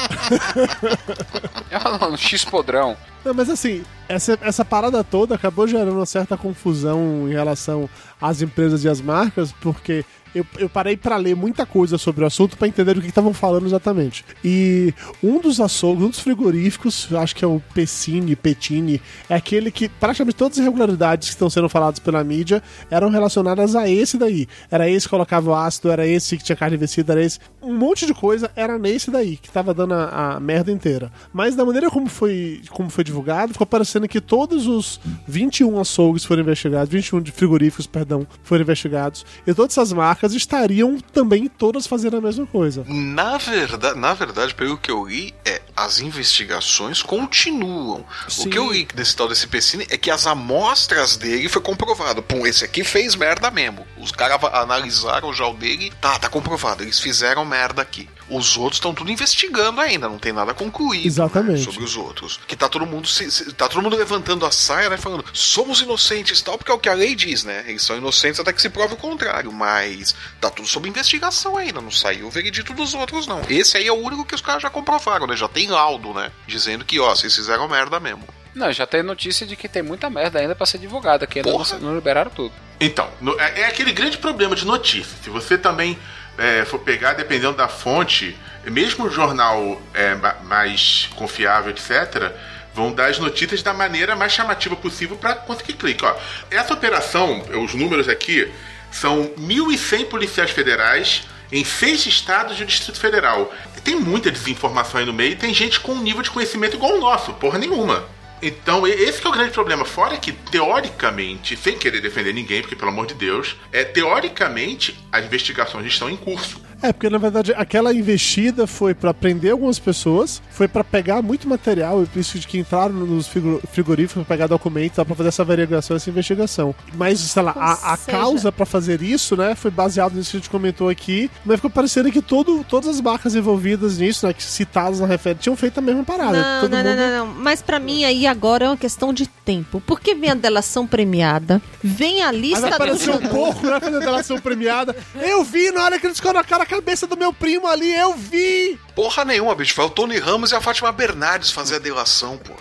É um X podrão. Não, mas assim, essa, essa parada toda acabou gerando uma certa confusão em relação às empresas e às marcas, porque eu, eu parei pra ler muita coisa sobre o assunto pra entender o que estavam falando exatamente. E um dos açougues, um dos frigoríficos, acho que é o Pessini, Petini, é aquele que praticamente todas as irregularidades que estão sendo faladas pela mídia eram relacionadas a esse daí. Era esse que colocava o ácido, era esse que tinha carne vencida, era esse. Um monte de coisa era nesse daí, que tava dando a, a merda inteira. Mas da maneira como foi, como foi divulgado, ficou parecendo que todos os 21 açougues foram investigados, 21 de frigoríficos, perdão, foram investigados. E todas essas marcas estariam também todas fazendo a mesma coisa. Na verdade, na verdade, pelo que eu li, é as investigações continuam. Sim. O que eu li desse tal desse Pessini é que as amostras dele foi comprovado. Pum, esse aqui fez merda mesmo. Os caras analisaram já o dele, tá, tá comprovado, eles fizeram merda aqui. Os outros estão tudo investigando ainda, não tem nada concluído né, Exatamente. sobre os outros. Que tá todo mundo se, se- tá todo mundo levantando a saia, né, falando, somos inocentes tal, porque é o que a lei diz, né? Eles são inocentes até que se prove o contrário, mas tá tudo sob investigação ainda, não saiu o veredito dos outros não. Esse aí é o único que os caras já comprovaram, né? Já tem laudo, né? Dizendo que, ó, vocês fizeram merda mesmo. Não, já tem notícia de que tem muita merda ainda pra ser divulgada, que ainda não, não liberaram tudo. Então, no- é, é aquele grande problema de notícia. Se você também é, for pegar, dependendo da fonte, mesmo o jornal é, ma- mais confiável, etc., vão dar as notícias da maneira mais chamativa possível para conseguir clique. Ó, essa operação, os números aqui, são 1.100 policiais federais em seis estados e o Distrito Federal. Tem muita desinformação aí no meio e tem gente com um nível de conhecimento igual ao nosso, porra nenhuma. Então, esse é o grande problema. Fora que, teoricamente, sem querer defender ninguém, porque pelo amor de Deus, é teoricamente as investigações estão em curso. É, porque na verdade aquela investida foi pra prender algumas pessoas, foi pra pegar muito material, e isso de que entraram nos frigo- frigoríficos pra pegar documentos, pra fazer essa averiguação, essa investigação. Mas, sei lá, a, a seja- causa pra fazer isso, né, foi baseado nisso que a gente comentou aqui, mas ficou parecendo que todo, todas as marcas envolvidas nisso, né, que citadas na referência, tinham feito a mesma parada. Não, Todo não, não, mundo- não, não. Mas pra mim aí agora é uma questão de tempo. Porque vem a delação premiada, vem a lista vai aparecer um do... porco, né, fazendo delação premiada. Eu vi na hora que eles colocaram a cabeça do meu primo ali, eu vi! Porra nenhuma, bicho. Foi o Tony Ramos e a Fátima Bernardes fazer a delação, pô.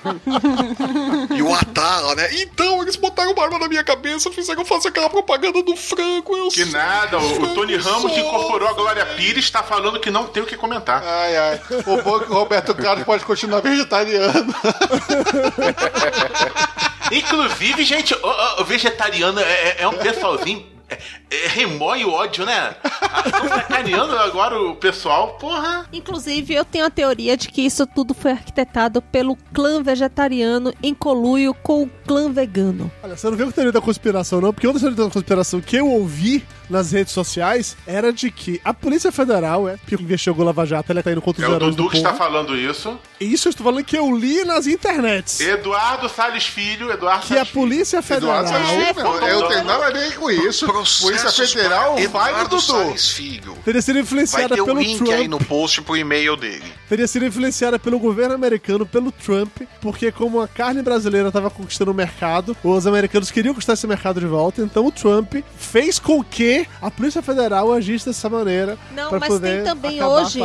e o Atala, né? Então, eles botaram uma arma na minha cabeça, fizeram fazer aquela propaganda do frango. Eu Que sou- nada, o, o Tony Ramos que sou- incorporou a Glória Pires tá falando que não tem o que comentar. Ai, ai. O bom é que o Roberto Carlos pode continuar vegetariano. Inclusive, gente, o, o- vegetariano é, é- é um pessoalzinho. É, remói o ódio, né? Estão sacaneando agora o pessoal, porra. Inclusive, eu tenho a teoria de que isso tudo foi arquitetado pelo clã vegetariano em coluio com o clã vegano. Olha, você não viu a teoria da conspiração, não? Porque outra teoria da conspiração que eu ouvi nas redes sociais era de que a Polícia Federal, é, que investigou o Lava Jato, ela tá indo contra os É o heróis Dudu do que está falando isso. Isso eu estou falando que eu li nas internets. Eduardo Salles Filho, Eduardo Que a Salles. Polícia Federal... Eduardo Salles Filho, não, eu não tenho nada a ver com isso. Polícia Federal vai no Eduardo Dudu. Salles Filho. Teria sido Vai influenciada ter o pelo link Trump. aí no post pro e-mail dele. teria sido influenciada pelo governo americano, pelo Trump, porque como a carne brasileira estava conquistando o mercado, os americanos queriam conquistar esse mercado de volta, então o Trump fez com que a Polícia Federal agisse dessa maneira Não, para mas poder tem também hoje-.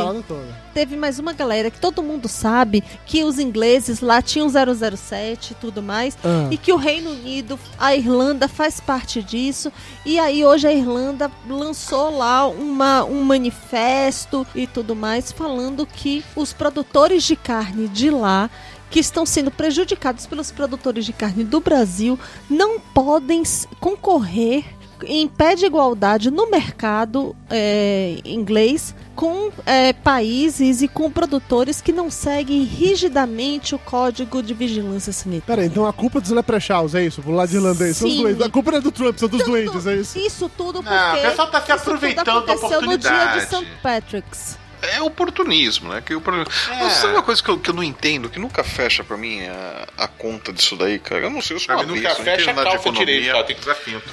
Teve mais uma galera que todo mundo sabe que os ingleses lá tinham 007 e tudo mais, Ah. e que o Reino Unido, a Irlanda faz parte disso, e aí hoje a Irlanda lançou lá uma, um manifesto e tudo mais, falando que os produtores de carne de lá que estão sendo prejudicados pelos produtores de carne do Brasil não podem concorrer em pé de igualdade no mercado é, inglês com é, países e com produtores que não seguem rigidamente o código de vigilância sanitária. Pera aí, então a culpa dos leprechauns, é isso? Pro lado irlandês, são os Sim. duendes. A culpa não é do Trump, são dos duendes, é isso? Isso tudo porque Não, o pessoal tá se aproveitando da aconteceu no dia de oportunidade. St. Patrick's. É oportunismo, né? Que o problema... É. Mas sabe uma coisa que eu, que eu não entendo, que nunca fecha pra mim a, a conta disso daí, cara? Eu não sei, eu sou uma nunca não fecha de calça direito, cara, tem que usar cinto.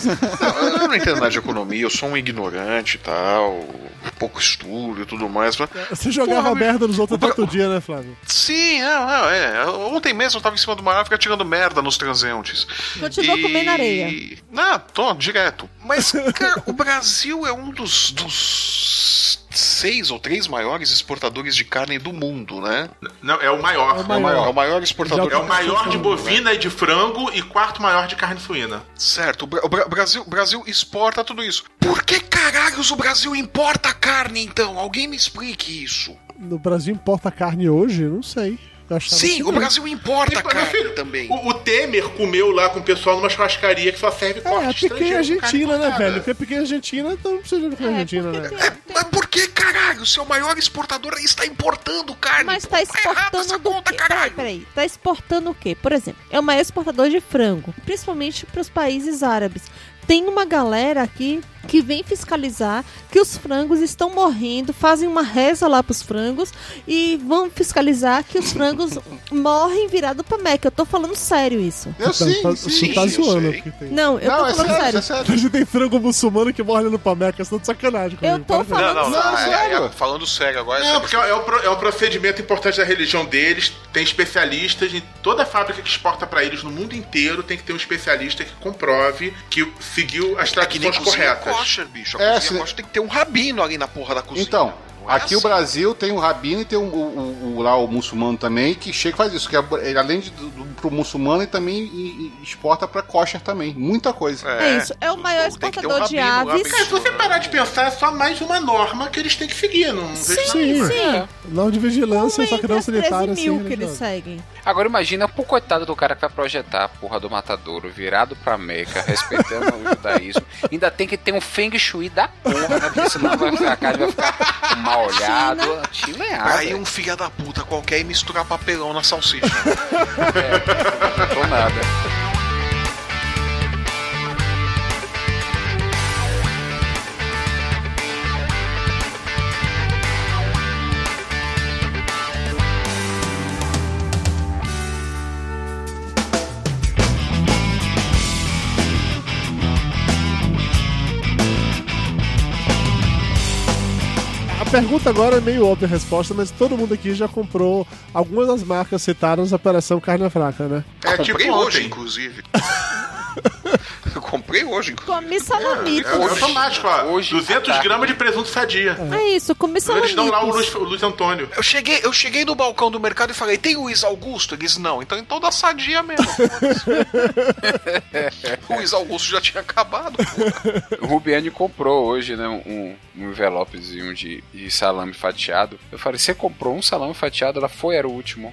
Não, eu não entendo nada de economia, eu sou um ignorante e tal, pouco estudo e tudo mais. Mas... Você jogava Porra, merda nos outros o Bra- todo dia, né, Flávio? Sim, não, não, é. Ontem mesmo eu tava em cima de uma árvore tirando merda nos transeuntes. Continua E- comendo areia. Não, tô direto. Mas, cara, o Brasil é um dos, dos seis ou três maiores exportadores de carne do mundo, né? Não, é o maior. É o maior. É o maior exportador É o maior de bovina e de frango e quarto maior de carne suína. Certo, o Bra- o Bra- Brasil, Brasil exporta tudo isso. Por que caralhos o Brasil importa carne, então? Alguém me explique isso. No Brasil importa carne hoje? Não sei. Eu achava Sim, que o. Brasil importa carne filho, também. O, o Temer comeu lá com o pessoal numa churrascaria que só serve É, corte a pequena estrangeiro com carne Argentina, né, velho? Porque a pequena Argentina, então não precisa de pequena É, Argentina, porque né? tem- tem- Mas por que caralho? Seu maior exportador está importando carne. Mas pô. tá errado exportando essa do conta, quê? Peraí, caralho. peraí. Tá exportando o quê? Por exemplo, é o maior exportador de frango, principalmente para os países árabes. Tem uma galera aqui que vem fiscalizar que os frangos estão morrendo, fazem uma reza lá pros frangos e vão fiscalizar que os frangos morrem virado pra Meca. Eu tô falando sério isso. Eu sim, tá, sim. Você tá eu zoando. tem. Não, eu Não, tô é falando sério, sério. é sério. A gente tem frango muçulmano que morre no Pameca, você tá de sacanagem comigo. Eu tô Para isso. Não, não, Não, não. é- sério. é- falando sério agora. Não, porque é um, é um procedimento importante da religião deles. Tem especialistas em toda fábrica que exporta pra eles no mundo inteiro tem que ter um especialista que comprove que seguiu as É tradições corretas. Kosher, bicho. A É, cozinha se- kosher tem que ter um rabino ali na porra da cozinha. Então, é aqui o assim. Brasil tem o rabino e tem o, o- o- lá o muçulmano também, que chega e faz isso. Que é, ele, além de do, pro muçulmano, ele também e- e exporta pra kosher também. Muita coisa. É isso, é o maior um exportador de rabino lá, aves. Cara, se você parar de pensar, é só mais uma norma que eles têm que seguir. Não Sim, demais. Sim. Norma de vigilância, só que não as 13 sanitária, assim, mil que eles seguem. Agora imagina pro coitado do cara que vai projetar a porra do matadouro virado pra Meca, respeitando o judaísmo. Ainda tem que ter um feng shui da porra, né? Porque senão vai ficar, a carne vai ficar mal olhado. China é Aí um filho da puta qualquer e misturar papelão na salsicha. Não tô nada. Pergunta agora é meio óbvia a resposta, mas todo mundo aqui já comprou algumas das marcas citadas na Operação Carne Fraca, né? É tipo hoje, inclusive. Eu comprei hoje. Comi salamito. É, é automático, ó. Hoje, 200 à tarde. gramas de presunto sadia. É isso, comi Eles dão lá o. Luiz, o Luiz Antônio. Eu cheguei, eu cheguei no balcão do mercado e falei, tem o Luiz Augusto? Eles não, então então dá sadia mesmo. o Luiz Augusto já tinha acabado. pô. O Rubiane comprou hoje, né, um, um envelopezinho de, de salame fatiado. Eu falei, você comprou um salame fatiado? Ela foi, era o último.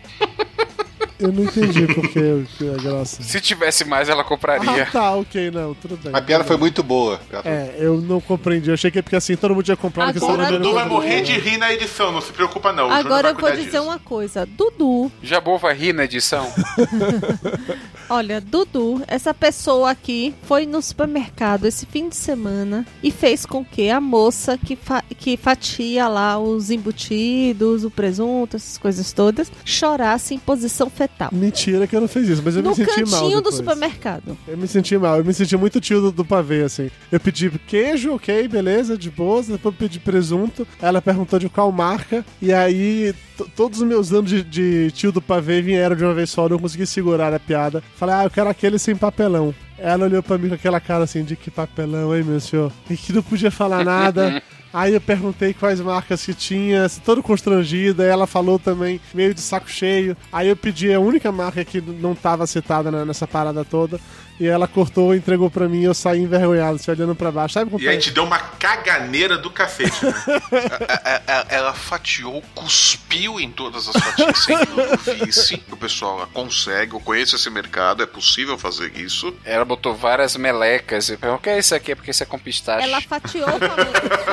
Eu não entendi porque que a graça. Se tivesse mais, ela compraria. Ah, tá, ok, não, tudo bem. A piada foi muito boa. É, eu não compreendi. Eu achei que é porque assim, todo mundo ia comprar Agora- salame O Dudu vai morrer de rir na edição, não se preocupa não. Agora eu vou dizer disso. uma coisa. Dudu, Jabô vai rir na edição? olha, Dudu, essa pessoa aqui foi no supermercado esse fim de semana e fez com que a moça que, fa- que fatia lá os embutidos, o presunto, essas coisas todas, chorasse em posição fetal. Mentira que eu não fiz isso, mas eu no me senti mal. cantinho do supermercado. Eu me senti mal, eu me senti muito tio do, do pavê, assim. Eu pedi queijo, ok, beleza, de boas, depois eu pedi presunto. Ela perguntou de qual marca, e aí todos os meus anos de, de tio do pavê vieram de uma vez só, eu não consegui segurar a piada. Falei, ah, eu quero aquele sem papelão. Ela olhou pra mim com aquela cara assim, de que papelão, hein, meu senhor? E que não podia falar nada. Aí eu perguntei quais marcas que tinha, assim, todo constrangida, ela falou também, meio de saco cheio. Aí eu pedi a única marca que não tava citada nessa parada toda, e ela cortou e entregou pra mim, e eu saí envergonhado, assim, olhando pra baixo. Sabe como E aí te deu uma caganeira do cacete. né? É, é, Ela fatiou, cuspiu em todas as fatias sem que eu visse. O pessoal ela consegue, eu conheço esse mercado, é possível fazer isso. Ela botou várias melecas. Eu perguntei, o que é isso aqui? É porque isso é com pistache. Ela fatiou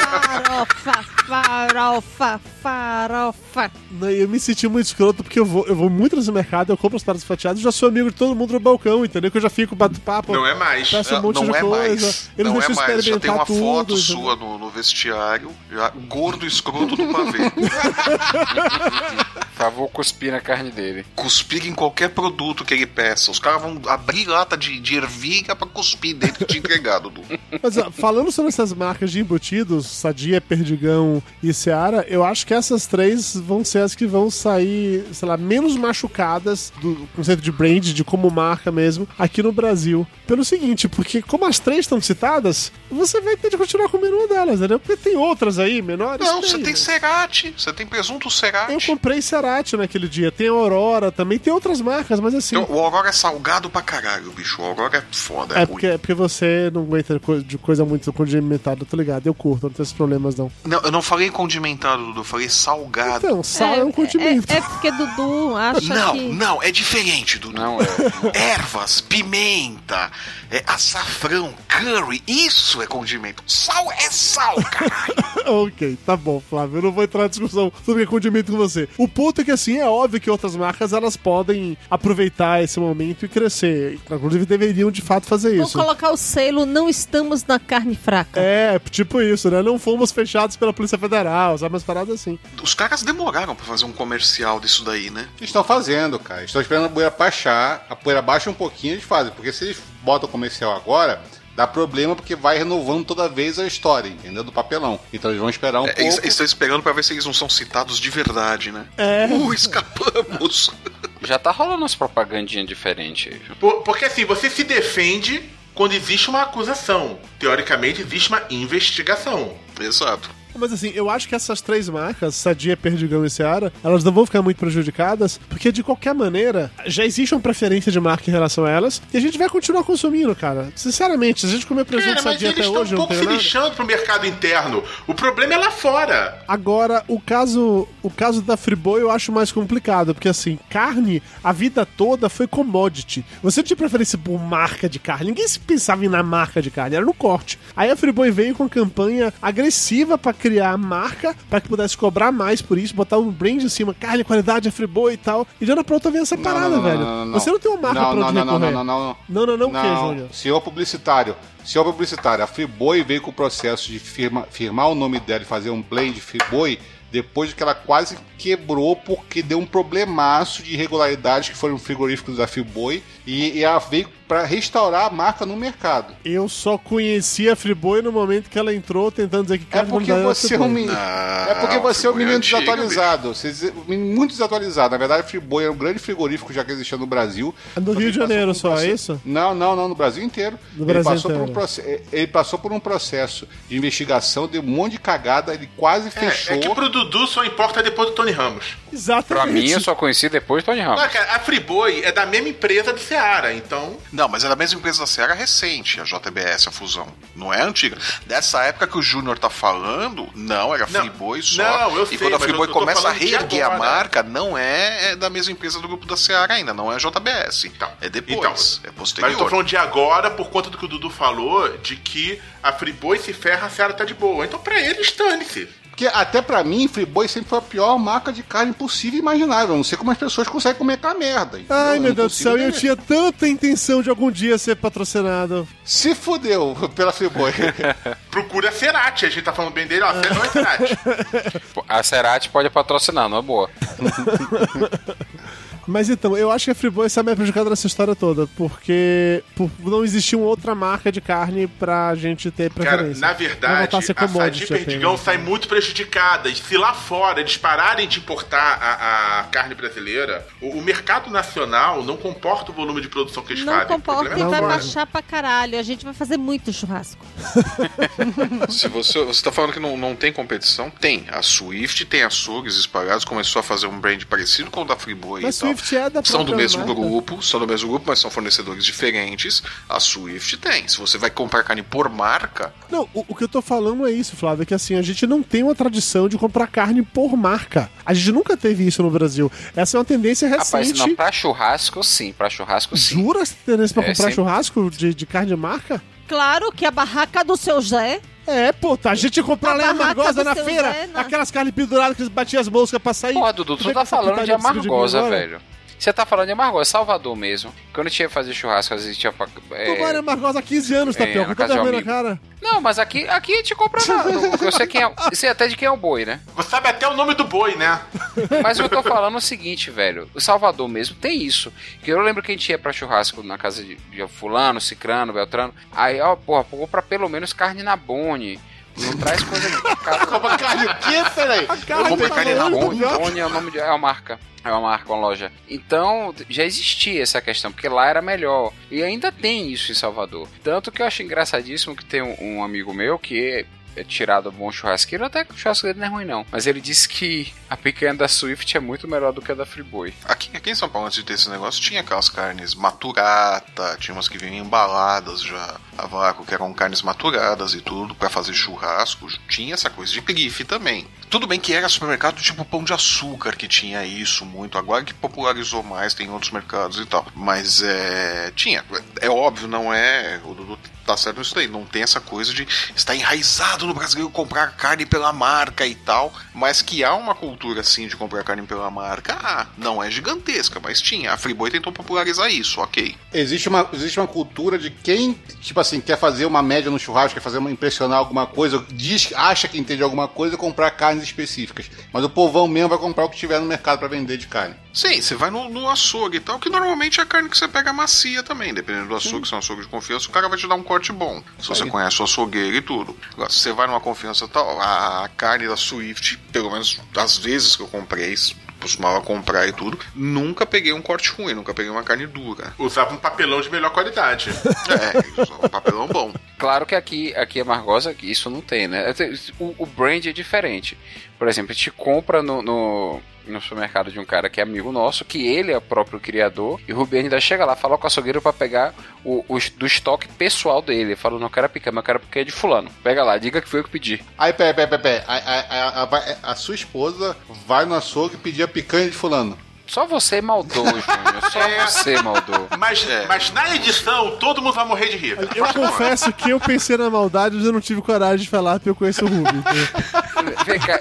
farofa, farofa, farofa. Não, Eu me senti muito escroto porque eu vou, eu vou muito nesse mercado, eu compro as paradas fatiadas, já sou amigo de todo mundo no balcão, entendeu? Que eu já fico papo. Não é mais. Peço um monte não de é coisa. mais. Eles não é mais. Já tem uma tudo, foto entendeu? sua no, no vestiário, já gordo escroto do pavê. Por favor, cuspir na carne dele. Cuspir em qualquer produto que ele peça. Os caras vão abrir lata de, de ervilha pra cuspir dentro que te entregar, Dudu. Mas ó, falando sobre essas marcas de embutidos, Sadia, Perdigão e Seara, eu acho que essas três vão ser as que vão sair, sei lá, menos machucadas do conceito de brand, de como marca mesmo, aqui no Brasil. Pelo seguinte, porque como as três estão citadas, você vai ter de continuar comendo uma delas, entendeu? Porque tem outras aí, menores. Não, você tem né? Cerati, você tem presunto Cerati. Eu comprei Cerati naquele dia, tem Aurora também, tem outras marcas, mas assim... Então, o Aurora é salgado pra caralho, bicho. O Aurora é foda, é, É ruim. porque, é porque você não aguenta de coisa muito condimentada, tô ligado? Eu curto, não tem esses problemas não. Não, eu não falei condimentado, Dudu, eu falei salgado. Então, sal é, um condimento. É, é porque Dudu acha Não, que. não, é diferente, Dudu. Não é. Ervas, pimenta, Санта. É, açafrão, curry, isso é condimento. Sal é sal, caralho. ok, tá bom, Flávio. Eu não vou entrar na discussão sobre condimento com você. O ponto é que, assim, é óbvio que outras marcas elas podem aproveitar esse momento e crescer. Inclusive, deveriam de fato fazer Vou isso. colocar o selo Não estamos na carne fraca. É, tipo isso, né? Não fomos fechados pela Polícia Federal, sabe? Umas paradas assim. Os caras demoraram pra fazer um comercial disso daí, né? Estão fazendo, cara. Estão esperando a poeira baixar. A poeira baixa um pouquinho, eles fazem. Porque se eles botam comercial agora, dá problema porque vai renovando toda vez a história, entendeu? Do papelão. Então eles vão esperar um É, pouco. eles estão esperando pra ver se eles não são citados de verdade, né? É. Uh, escapamos. Já tá rolando umas propagandinhas diferentes aí, viu? Por- porque assim, você se defende quando existe uma acusação. Teoricamente, existe uma investigação. Exato. Mas assim, eu acho que essas três marcas, Sadia, Perdigão e Seara, elas não vão ficar muito prejudicadas, porque de qualquer maneira, já existe uma preferência de marca em relação a elas, e a gente vai continuar consumindo, cara. Sinceramente, se a gente comer presunto Cara, Sadia eles até hoje, um eu não pouco tenho se nada. lixando pro mercado interno. O problema é lá fora. Agora, o caso, o caso da Friboi eu acho mais complicado, porque assim, carne, a vida toda foi commodity. Você tinha preferência por marca de carne, ninguém se pensava em na marca de carne, era no corte. Aí a Friboi veio com campanha agressiva pra criar a marca, pra que pudesse cobrar mais por isso, botar um brand em cima, carne, qualidade, é Friboi e tal. E já na pronta vem essa parada, não, não, velho. não, não, não. Você não tem uma marca não, pra não, onde não, não, recorrer. não, não, não. Não, não, não, o que, Júnior? Senhor publicitário. Senhor publicitário, a Friboi veio com o processo de firma- firmar o nome dela e fazer um blend Friboi depois de que ela quase quebrou porque deu um problemaço de irregularidades que foram frigoríficos da Friboi E, e ela veio pra restaurar a marca no mercado. Eu só conheci a Friboi no momento que ela entrou tentando dizer que É porque você é um menino. Ah, é porque você é um Friboi menino antigo, desatualizado. Você muito desatualizado. Na verdade, a Friboi era um grande frigorífico já que existia no Brasil. É do que Rio de Janeiro um só, é isso? Não, não, não, no Brasil inteiro. No ele, Brasil passou por um inteiro. proce- ele passou por um processo de investigação, deu um monte de cagada, ele quase fechou. É, é que pro Dudu só importa depois do Tony Ramos. Exatamente. Pra mim, eu só conheci depois do Tony Ramos. Não, cara, a Friboi é da mesma empresa do Seara, então. Não, mas é da mesma empresa da Seara recente, a JBS, a fusão. Não é antiga. Dessa época que o Júnior tá falando, não, era Não. Friboi só. Não, eu e sei, quando a Friboi tô começa a reerguer a agora. marca, não é, é da mesma empresa do grupo da Seara ainda, não é a JBS. é depois, é posterior. Mas eu tô falando de agora por conta do que o Dudu falou, de que a Friboi se ferra, a Seara tá de boa. Então pra ele, estane-se. Porque até pra mim, Friboi sempre foi a pior marca de carne possível e imaginável. Eu não sei como as pessoas conseguem comer aquela merda. entendeu? Ai, Eu meu não Deus do céu, eu tinha tanta intenção de algum dia ser patrocinado. Se fudeu pela Friboi. Procura a Cerati, a gente tá falando bem dele, ó, não é Cerati. A Cerati pode patrocinar, não é boa. Mas então, eu acho que a Friboi está mais prejudicada nessa história toda, porque por não existir uma outra marca de carne pra gente ter Cara, preferência. na Vai verdade, a a Sadi Perdigão apenas. sai muito prejudicada. E se lá fora eles pararem de importar a, a carne brasileira, o, o mercado nacional não comporta o volume de produção que eles Não fazem. O comporta e problema é vai fora. baixar pra caralho. A gente vai fazer muito churrasco. Se você, você tá falando que não, não tem competição, tem. A Swift tem açougues espalhados, começou a fazer um brand parecido com o da Friboi e tal. Swift é da São do mesmo marca. grupo, são do mesmo grupo, mas são fornecedores diferentes. A Swift tem. Se você vai comprar carne por marca, Não, o, o que eu tô falando é isso, Flávio, é que assim, a gente não tem uma tradição de comprar carne por marca. A gente nunca teve isso no Brasil. Essa é uma tendência Rapaz, recente. não, pra churrasco sim, pra churrasco sim. Jura essa tendência pra É, comprar sim. churrasco de, de carne de marca? Claro que a barraca do seu Zé. É, pô, tá, a gente comprar A lenha amargosa na feira, Zé, na- aquelas carnes penduradas que eles batiam as moscas pra sair. Porra, Dudu, tu tá falando de amargosa, velho. Você tá falando de amargosa, Salvador mesmo. Quando a gente ia fazer churrasco, às vezes tinha pra. é, Tu mora em Amargosa há 15 anos, É, Tapioca. na Tá um na amigo. cara. Não, mas aqui, aqui a gente compra nada. Eu sei quem é. Sei até de quem é o boi, né? Você sabe até o nome do boi, né? Mas eu tô falando é o seguinte, velho. O Salvador mesmo tem isso. Que eu lembro que a gente ia pra churrasco na casa de, de fulano, cicrano, beltrano. Aí, ó, porra, compra pelo menos carne na Bone. Não traz coisa de Compra carne o quê? Peraí. Carne tá carne na falando, Bone. Tapioca. Bone é o nome de, é uma marca. É uma marca, uma loja. Então, já existia essa questão, porque lá era melhor. E ainda tem isso em Salvador. Tanto que eu acho engraçadíssimo que tem um, um amigo meu que tirado bom churrasqueiro, até que o churrasco dele não é ruim, não. Mas ele disse que a picanha da Swift é muito melhor do que a da Friboi. Aqui, aqui em São Paulo, antes de ter esse negócio, tinha aquelas carnes maturata, tinha umas que vinham embaladas já a vácuo, que eram carnes maturadas e tudo, pra fazer churrasco. Tinha essa coisa de grife também. Tudo bem que era supermercado tipo Pão de Açúcar que tinha isso muito, agora que popularizou mais, tem outros mercados e tal. Mas é. Tinha. É óbvio, não é. O Dudu tá certo nisso daí. Não tem essa coisa de estar enraizado no brasileiro comprar carne pela marca e tal. Mas que há uma cultura assim de comprar carne pela marca, ah, não é gigantesca, mas tinha. A Friboi tentou popularizar isso, ok. Existe uma, existe uma cultura de quem, tipo assim, quer fazer uma média no churrasco, quer fazer uma impressionar alguma coisa, diz, acha que entende alguma coisa, comprar carnes específicas. Mas o povão mesmo vai comprar o que tiver no mercado pra vender de carne. Sim, você vai no, no açougue e tal, que normalmente é a carne que você pega macia também, dependendo do açougue, se é um açougue de confiança, o cara vai te dar um corte bom. Se você conhece o açougueiro e tudo. Agora, se você vai numa confiança tal, a, a carne da Swift, pelo menos as vezes que eu comprei, costumava comprar e tudo, nunca peguei um corte ruim, nunca peguei uma carne dura. Usava um papelão de melhor qualidade. É, usava um papelão bom. Claro que aqui, aqui é Margosa, que isso não tem, né? O, o brand é diferente. Por exemplo, a gente compra no, no, no supermercado de um cara que é amigo nosso, que ele é o próprio criador, e o Ruben ainda chega lá, fala com o açougueiro pra pegar o, o do estoque pessoal dele. Ele fala, não quero picanha, mas eu quero picanha de fulano. Pega lá, diga que foi eu que pedi. Aí, peraí, peraí, peraí, peraí. A, a, a, a, a sua esposa vai no açougue pedir a picanha de fulano. Só você maldou, Júnior. Só você maldou. Mas, mas na edição, todo mundo vai morrer de rir. Eu confesso que eu pensei na maldade, mas eu não tive coragem de falar porque eu conheço o Ruby. Vem cá,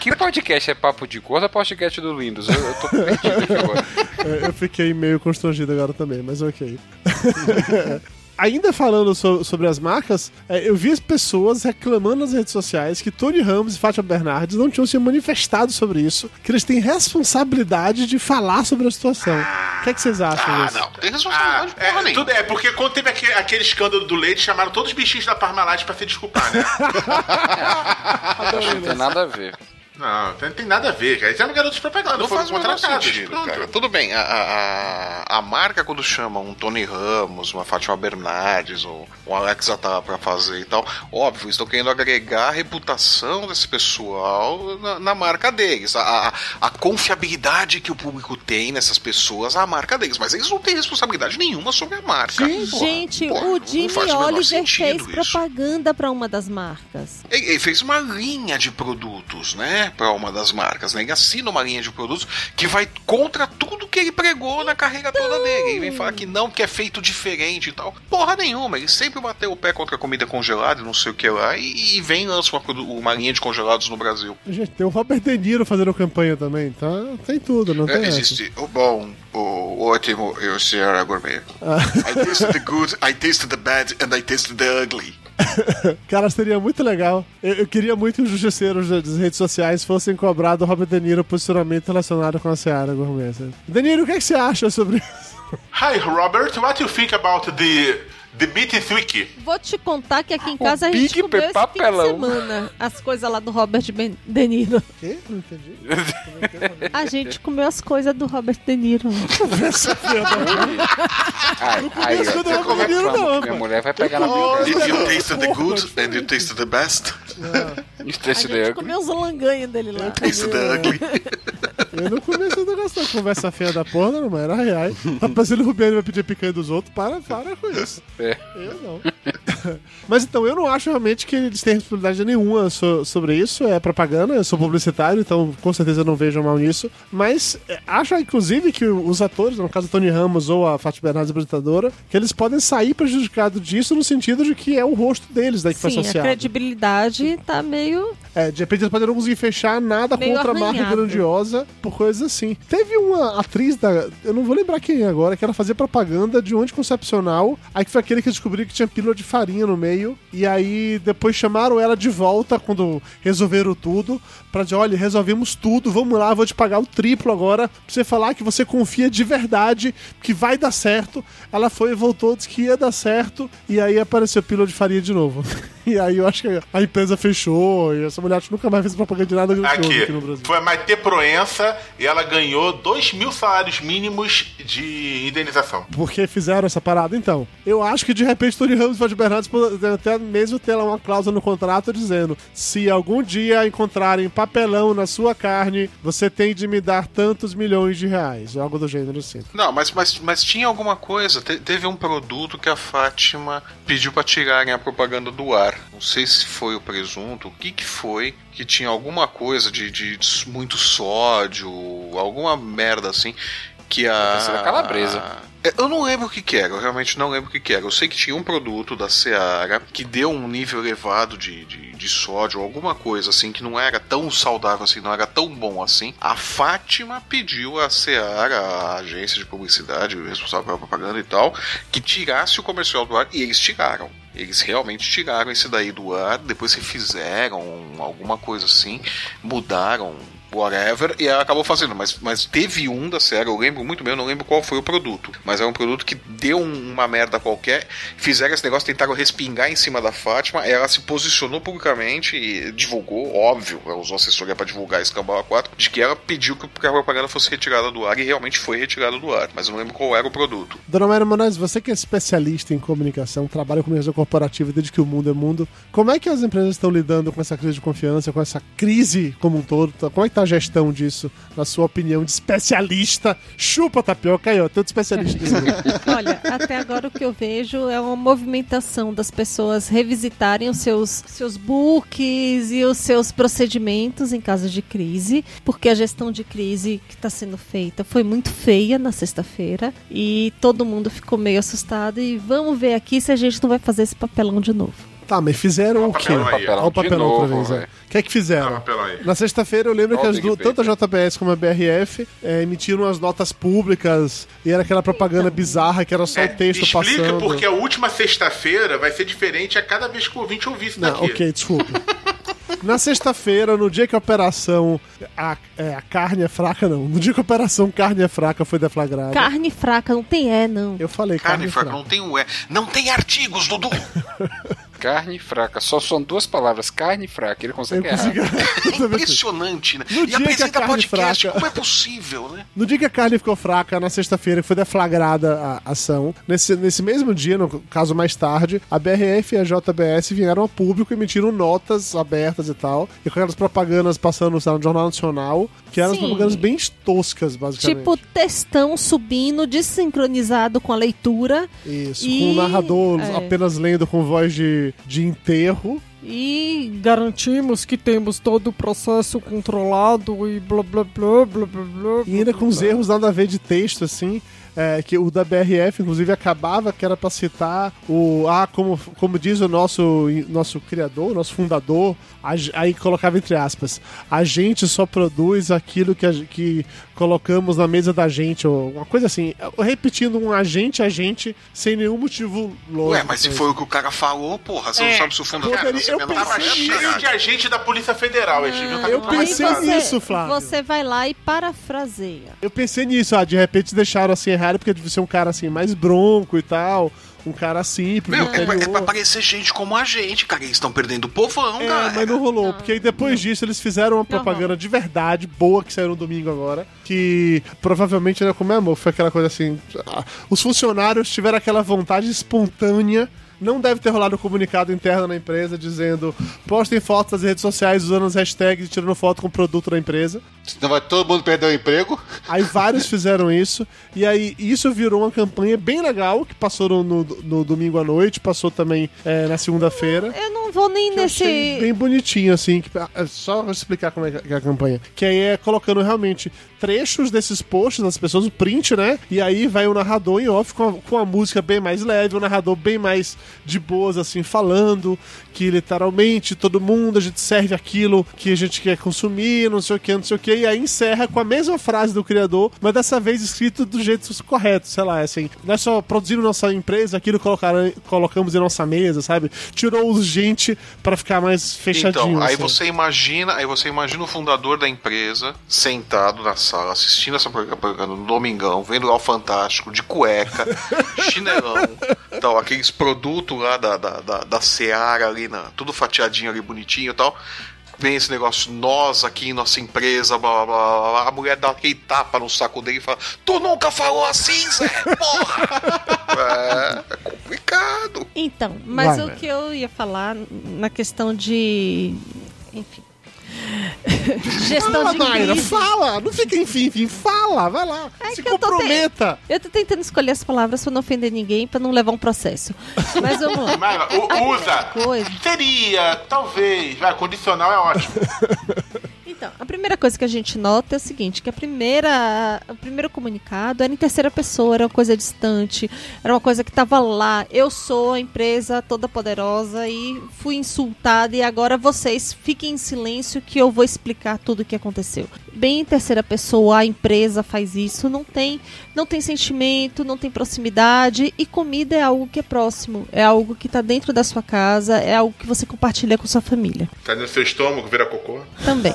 que, podcast é papo de gordo ou podcast do Windows? Eu, eu tô perdido aqui agora. É, Eu fiquei meio constrangido agora também, mas ok. ainda falando so- sobre as marcas, é, eu vi as pessoas reclamando nas redes sociais que Tony Ramos e Fátima Bernardes não tinham se manifestado sobre isso, que eles têm responsabilidade de falar sobre a situação. O que, é que vocês acham Ah, disso? não. Tem responsabilidade É, porra nenhuma. tudo é, porque quando teve aquele, aquele escândalo do leite, chamaram todos os bichinhos da Parmalat pra se desculpar, né? Não tem nada a ver. Não, tem, tem nada a ver, cara. Eles eram garotos de propaganda, Não foram faz contratados. sentido, Pronto. cara. Tudo bem, a, a, a- marca quando chama um Tony Ramos, uma Fátima Bernardes, ou um Alex Atala pra fazer e tal, óbvio, estão querendo agregar a reputação desse pessoal na, na marca deles. A, a, a confiabilidade que o público tem nessas pessoas, a marca deles. Mas eles não têm responsabilidade nenhuma sobre a marca. Porra, Gente, porra, o não Jimmy o Oliver fez isso. propaganda pra uma das marcas. Ele, ele fez uma linha de produtos, né? Pra uma das marcas, né? Ele assina uma linha de produtos que vai contra tudo que ele pregou na carreira toda dele. Ele vem falar que não, que é feito diferente e tal. Porra nenhuma. Ele sempre bateu o pé contra a comida congelada e não sei o que lá. E, e vem e lança uma, uma linha de congelados no Brasil. Gente, tem o Robert De Niro fazendo campanha também, tá? Tem tudo, não tem É, essa. existe o bom, o ótimo e o Sierra Gourmet. Ah. I tasted the good, I tasted the bad, and I tasted the ugly. Cara, seria muito legal. Eu, eu queria muito que os justiceiros das redes sociais fossem cobrar do Robert De Niro posicionamento relacionado com a Seara Gourmet. De Niro, o que, é que você acha sobre isso? Hi, Robert. What do you think about the the Beat Wiki? Vou te contar que aqui em casa a Big gente comeu esse papelão. fim de semana as coisas lá do Robert Ben- De Niro. Quê? Não entendi. A gente comeu as coisas do Robert De Niro. Ai, aí, conheço ó, o do Robert De Niro, não, minha mulher vai pegar na minha If you tasted the good and you tasted the best, A Esse gente daí, comeu os langanhos dele lá. tasted the ugly. Eu não comecei a negócio da conversa feia da porra, não, mas era real. Tá parecendo o Rubiano vai pedir picanha dos outros. Para, para com isso. É. Eu não. Mas então, eu não acho realmente que eles têm responsabilidade nenhuma so- sobre isso. É propaganda, eu sou publicitário, então com certeza eu não vejo mal nisso. Mas é, acho, inclusive, que os atores, no caso o Tony Ramos ou a Fátima Bernardes, apresentadora, que eles podem sair prejudicados disso no sentido de que é o rosto deles daí que foi Sim, a associado. credibilidade tá meio. É, de repente eles podem não conseguir fechar nada Meio contra a marca arranhado. grandiosa por coisas assim. Teve uma atriz da. Eu não vou lembrar quem é agora, que ela fazia propaganda de um anticoncepcional. Aí que foi aquele que descobriu que tinha pílula de farinha no meio. E aí depois chamaram ela de volta quando resolveram tudo. Pra dizer: olha, resolvemos tudo, vamos lá, vou te pagar o triplo agora. Pra você falar que você confia de verdade, que vai dar certo. Ela foi e voltou, disse que ia dar certo. E aí apareceu pílula de farinha de novo. E aí eu acho que a empresa fechou. E essa mulher acho que nunca mais fez propaganda de nada Aqui, aqui no Brasil. foi a Maite Proença e ela ganhou 2 mil salários mínimos de indenização. Porque fizeram essa parada, então. Eu acho que de repente Tony Ramos e Fátima Bernardes até mesmo ter lá uma cláusula no contrato dizendo: se algum dia encontrarem papelão na sua carne, você tem de me dar tantos milhões de reais. Ou algo do gênero assim. Não, mas, mas, mas tinha alguma coisa. Te- teve um produto que a Fátima pediu pra tirarem a propaganda do ar. Não sei se foi o presunto, o que que foi, que tinha alguma coisa de, de muito sódio, alguma merda assim. Que a. Calabresa. É, Eu não lembro o que, que era, eu realmente não lembro o que, que era. Eu sei que tinha um produto da Seara que deu um nível elevado de, de, de sódio, alguma coisa assim, que não era tão saudável assim, não era tão bom assim. A Fátima pediu à Seara, a agência de publicidade, responsável pela propaganda e tal, que tirasse o comercial do ar e eles tiraram. Eles realmente tiraram esse daí do ar, depois refizeram alguma coisa assim, mudaram whatever, e ela acabou fazendo. Mas, mas teve um da série, eu lembro muito bem, eu não lembro qual foi o produto. Mas é um produto que deu um- uma merda qualquer, fizeram esse negócio, tentaram respingar em cima da Fátima, ela se posicionou publicamente e divulgou, óbvio, ela usou assessoria pra divulgar esse Cambala 4, de que ela pediu que a propaganda fosse retirada do ar, e realmente foi retirada do ar. Mas eu não lembro qual era o produto. Dona Mayra Moraes, você que é especialista em comunicação, trabalha com comunicação corporativa desde que o mundo é mundo, como é que as empresas estão lidando com essa crise de confiança, com essa crise como um todo? Como é que tá a gestão disso, na sua opinião de especialista? Chupa tapioca aí, ó, tanto especialista. Olha, até agora o que eu vejo é uma movimentação das pessoas revisitarem os seus, seus books e os seus procedimentos em caso de crise, porque a gestão de crise que está sendo feita foi muito feia na sexta-feira e todo mundo ficou meio assustado e vamos ver aqui se a gente não vai fazer esse papelão de novo. Tá, mas fizeram o quê? Olha o papelão outra vez, ó. velho. O que é que fizeram? Ah. Na sexta-feira eu lembro Olha que o as duas, tanto a JBS como a BRF é, emitiram as notas públicas e era aquela propaganda bizarra que era só o texto Explica passando. porque a última sexta-feira vai ser diferente a cada vez que o ouvinte ouvir isso Não, daqui. ok, desculpa. Na sexta-feira, no dia que a operação a, é, a carne é fraca, não. No dia que a operação carne é fraca foi deflagrada. Carne fraca, não tem é, não. Eu falei carne, Carne fraca. fraca, não tem um é. Não tem artigos, Dudu! Carne fraca. Só são duas palavras. Carne fraca. Ele consegue errar. É impressionante, né? No e dia que a apresenta carne podcast, fraca- como é possível, né? No dia que a carne ficou fraca, na sexta-feira, que foi deflagrada a ação. Nesse, nesse mesmo dia, no caso mais tarde, a BRF e a JBS vieram a público e emitiram notas abertas e tal. E com aquelas propagandas passando no Jornal Nacional, que eram Sim. propagandas bem toscas, basicamente. Tipo, textão subindo, desincronizado com a leitura. Isso, E- com o narrador é. apenas lendo com voz de, de enterro. E Garantimos que temos todo o processo controlado e blá blá blá blá blá blá. E ainda com os erros nada a ver de texto, assim. É, que o da BRF, inclusive, acabava que era pra citar o. Ah, como, como diz o nosso, nosso criador, nosso fundador, a aí colocava entre aspas: a gente só produz aquilo que, a que colocamos na mesa da gente, ou uma coisa assim. Repetindo um agente, agente, sem nenhum motivo lógico. Ué, mas se foi o que o cara falou, porra, você não sabe se o fundador não eu. Tava pensei cheio de agente da Polícia Federal. Eles deviam estar eu pensei você, nisso, Flávio. você vai lá e parafraseia. Eu pensei nisso, ah, de repente deixaram assim errado, porque devia ser um cara assim mais bronco e tal. Um cara simples, Meu, é, pra- é pra parecer gente como a gente, cara. Eles estão perdendo o povão, É, cara. mas não rolou, porque aí depois disso eles fizeram uma propaganda de verdade, boa, que saiu no domingo agora, que provavelmente, né, como é, amor, foi aquela coisa assim, ah, os funcionários tiveram aquela vontade espontânea, não deve ter rolado um comunicado interno na empresa dizendo, postem fotos nas redes sociais usando as hashtags e tirando foto com o produto da empresa. Senão vai todo mundo perder o emprego. Aí vários fizeram isso, e aí isso virou uma campanha bem legal, que passou no, no- no domingo à noite, passou também é, na segunda-feira. Eu não vou nem nesse. bem bonitinho, assim. Que, é só eu explicar como é que é a campanha. Que aí é colocando realmente trechos desses posts das pessoas, o print, né? E aí vai o narrador em off com a, com a música bem mais leve, o narrador bem mais de boas, assim, falando que literalmente todo mundo, a gente serve aquilo que a gente quer consumir, não sei o que, não sei o que, e aí encerra com a mesma frase do criador, mas dessa vez escrito do jeito correto, sei lá, assim, nós só produzimos nossa empresa, aquilo colocaram, colocamos em nossa mesa, sabe? Tirou os gente pra ficar mais fechadinho. Então, aí assim. você imagina, aí você imagina o fundador da empresa sentado na sala, assistindo essa propaganda no domingão, vendo lá o Fantástico, de cueca, chinelão, tal, aqueles produtos lá da, da, da, da Seara ali, na, tudo fatiadinho ali, bonitinho e tal. Vem esse negócio, nós aqui em nossa empresa, blá blá blá, blá, blá. a mulher dá aquele tapa no saco dele e fala: Tu nunca falou assim, Zé? Porra! é, é complicado. Então, mas Vai, o né? que eu ia falar na questão de. Enfim. Gestão Fala, de Naira, crise. fala! Não fica enfim, enfim, fala, vai lá. Se É que eu tô comprometa. Eu tô tentando escolher as palavras pra não ofender ninguém, pra não levar um processo. Mas vamos lá. O- usa. Coisa. Seria, talvez. Vai, condicional é ótimo. Então, a primeira coisa que a gente nota é o seguinte, que a primeira, o primeiro comunicado era em terceira pessoa, era uma coisa distante, era uma coisa que estava lá. Eu sou a empresa toda poderosa e fui insultada e agora vocês fiquem em silêncio que eu vou explicar tudo o que aconteceu. Bem em terceira pessoa, a empresa faz isso, não tem, não tem sentimento, não tem proximidade e comida é algo que é próximo, é algo que está dentro da sua casa, é algo que você compartilha com sua família. Tá no seu estômago, vira cocô. Também.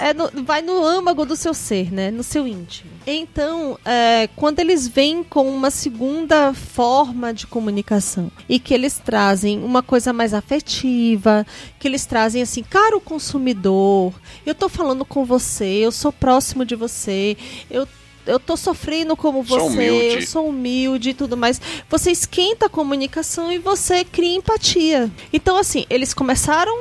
É no- vai no âmago do seu ser, né? No seu íntimo. Então, é, quando eles vêm com uma segunda forma de comunicação e que eles trazem uma coisa mais afetiva, que eles trazem assim, caro consumidor, eu tô falando com você, eu sou próximo de você, eu eu tô sofrendo como você, Sou eu sou humilde e tudo mais. Você esquenta a comunicação e você cria empatia. Então, assim, eles começaram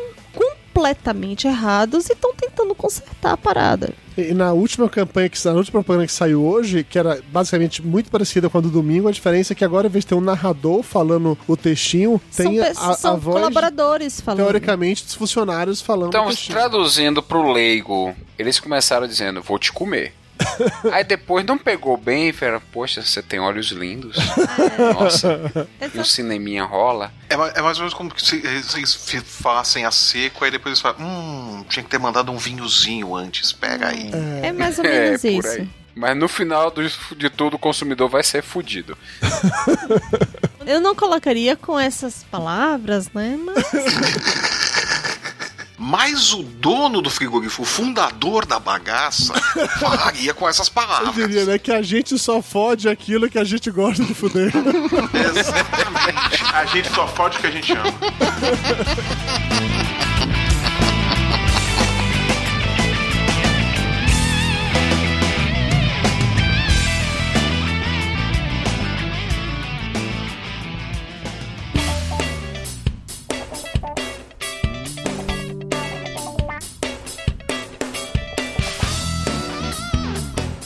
completamente errados e estão tentando consertar a parada. E na última campanha que na última propaganda que saiu hoje, que era basicamente muito parecida com a do domingo, a diferença é que agora, ao invés de ter um narrador falando o textinho, tem são a, a são voz, colaboradores falando. teoricamente, dos funcionários falando Então, o traduzindo pro leigo, eles começaram dizendo: Vou te comer. Aí depois não pegou bem, fera, poxa, você tem olhos lindos. Nossa, e um cineminha rola. É, é mais ou menos como se eles falassem a seco, aí depois eles falam, hum, tinha que ter mandado um vinhozinho antes, pega aí. É mais ou menos por isso. aí. Mas no final do- de tudo, o consumidor vai ser fudido. Eu não colocaria com essas palavras, né? Mas Mas o dono do frigorífico, o fundador da bagaça, falaria com essas Eu palavras. diria, né? Que a gente só fode aquilo que a gente gosta de fuder. Exatamente. A gente só fode o que a gente ama.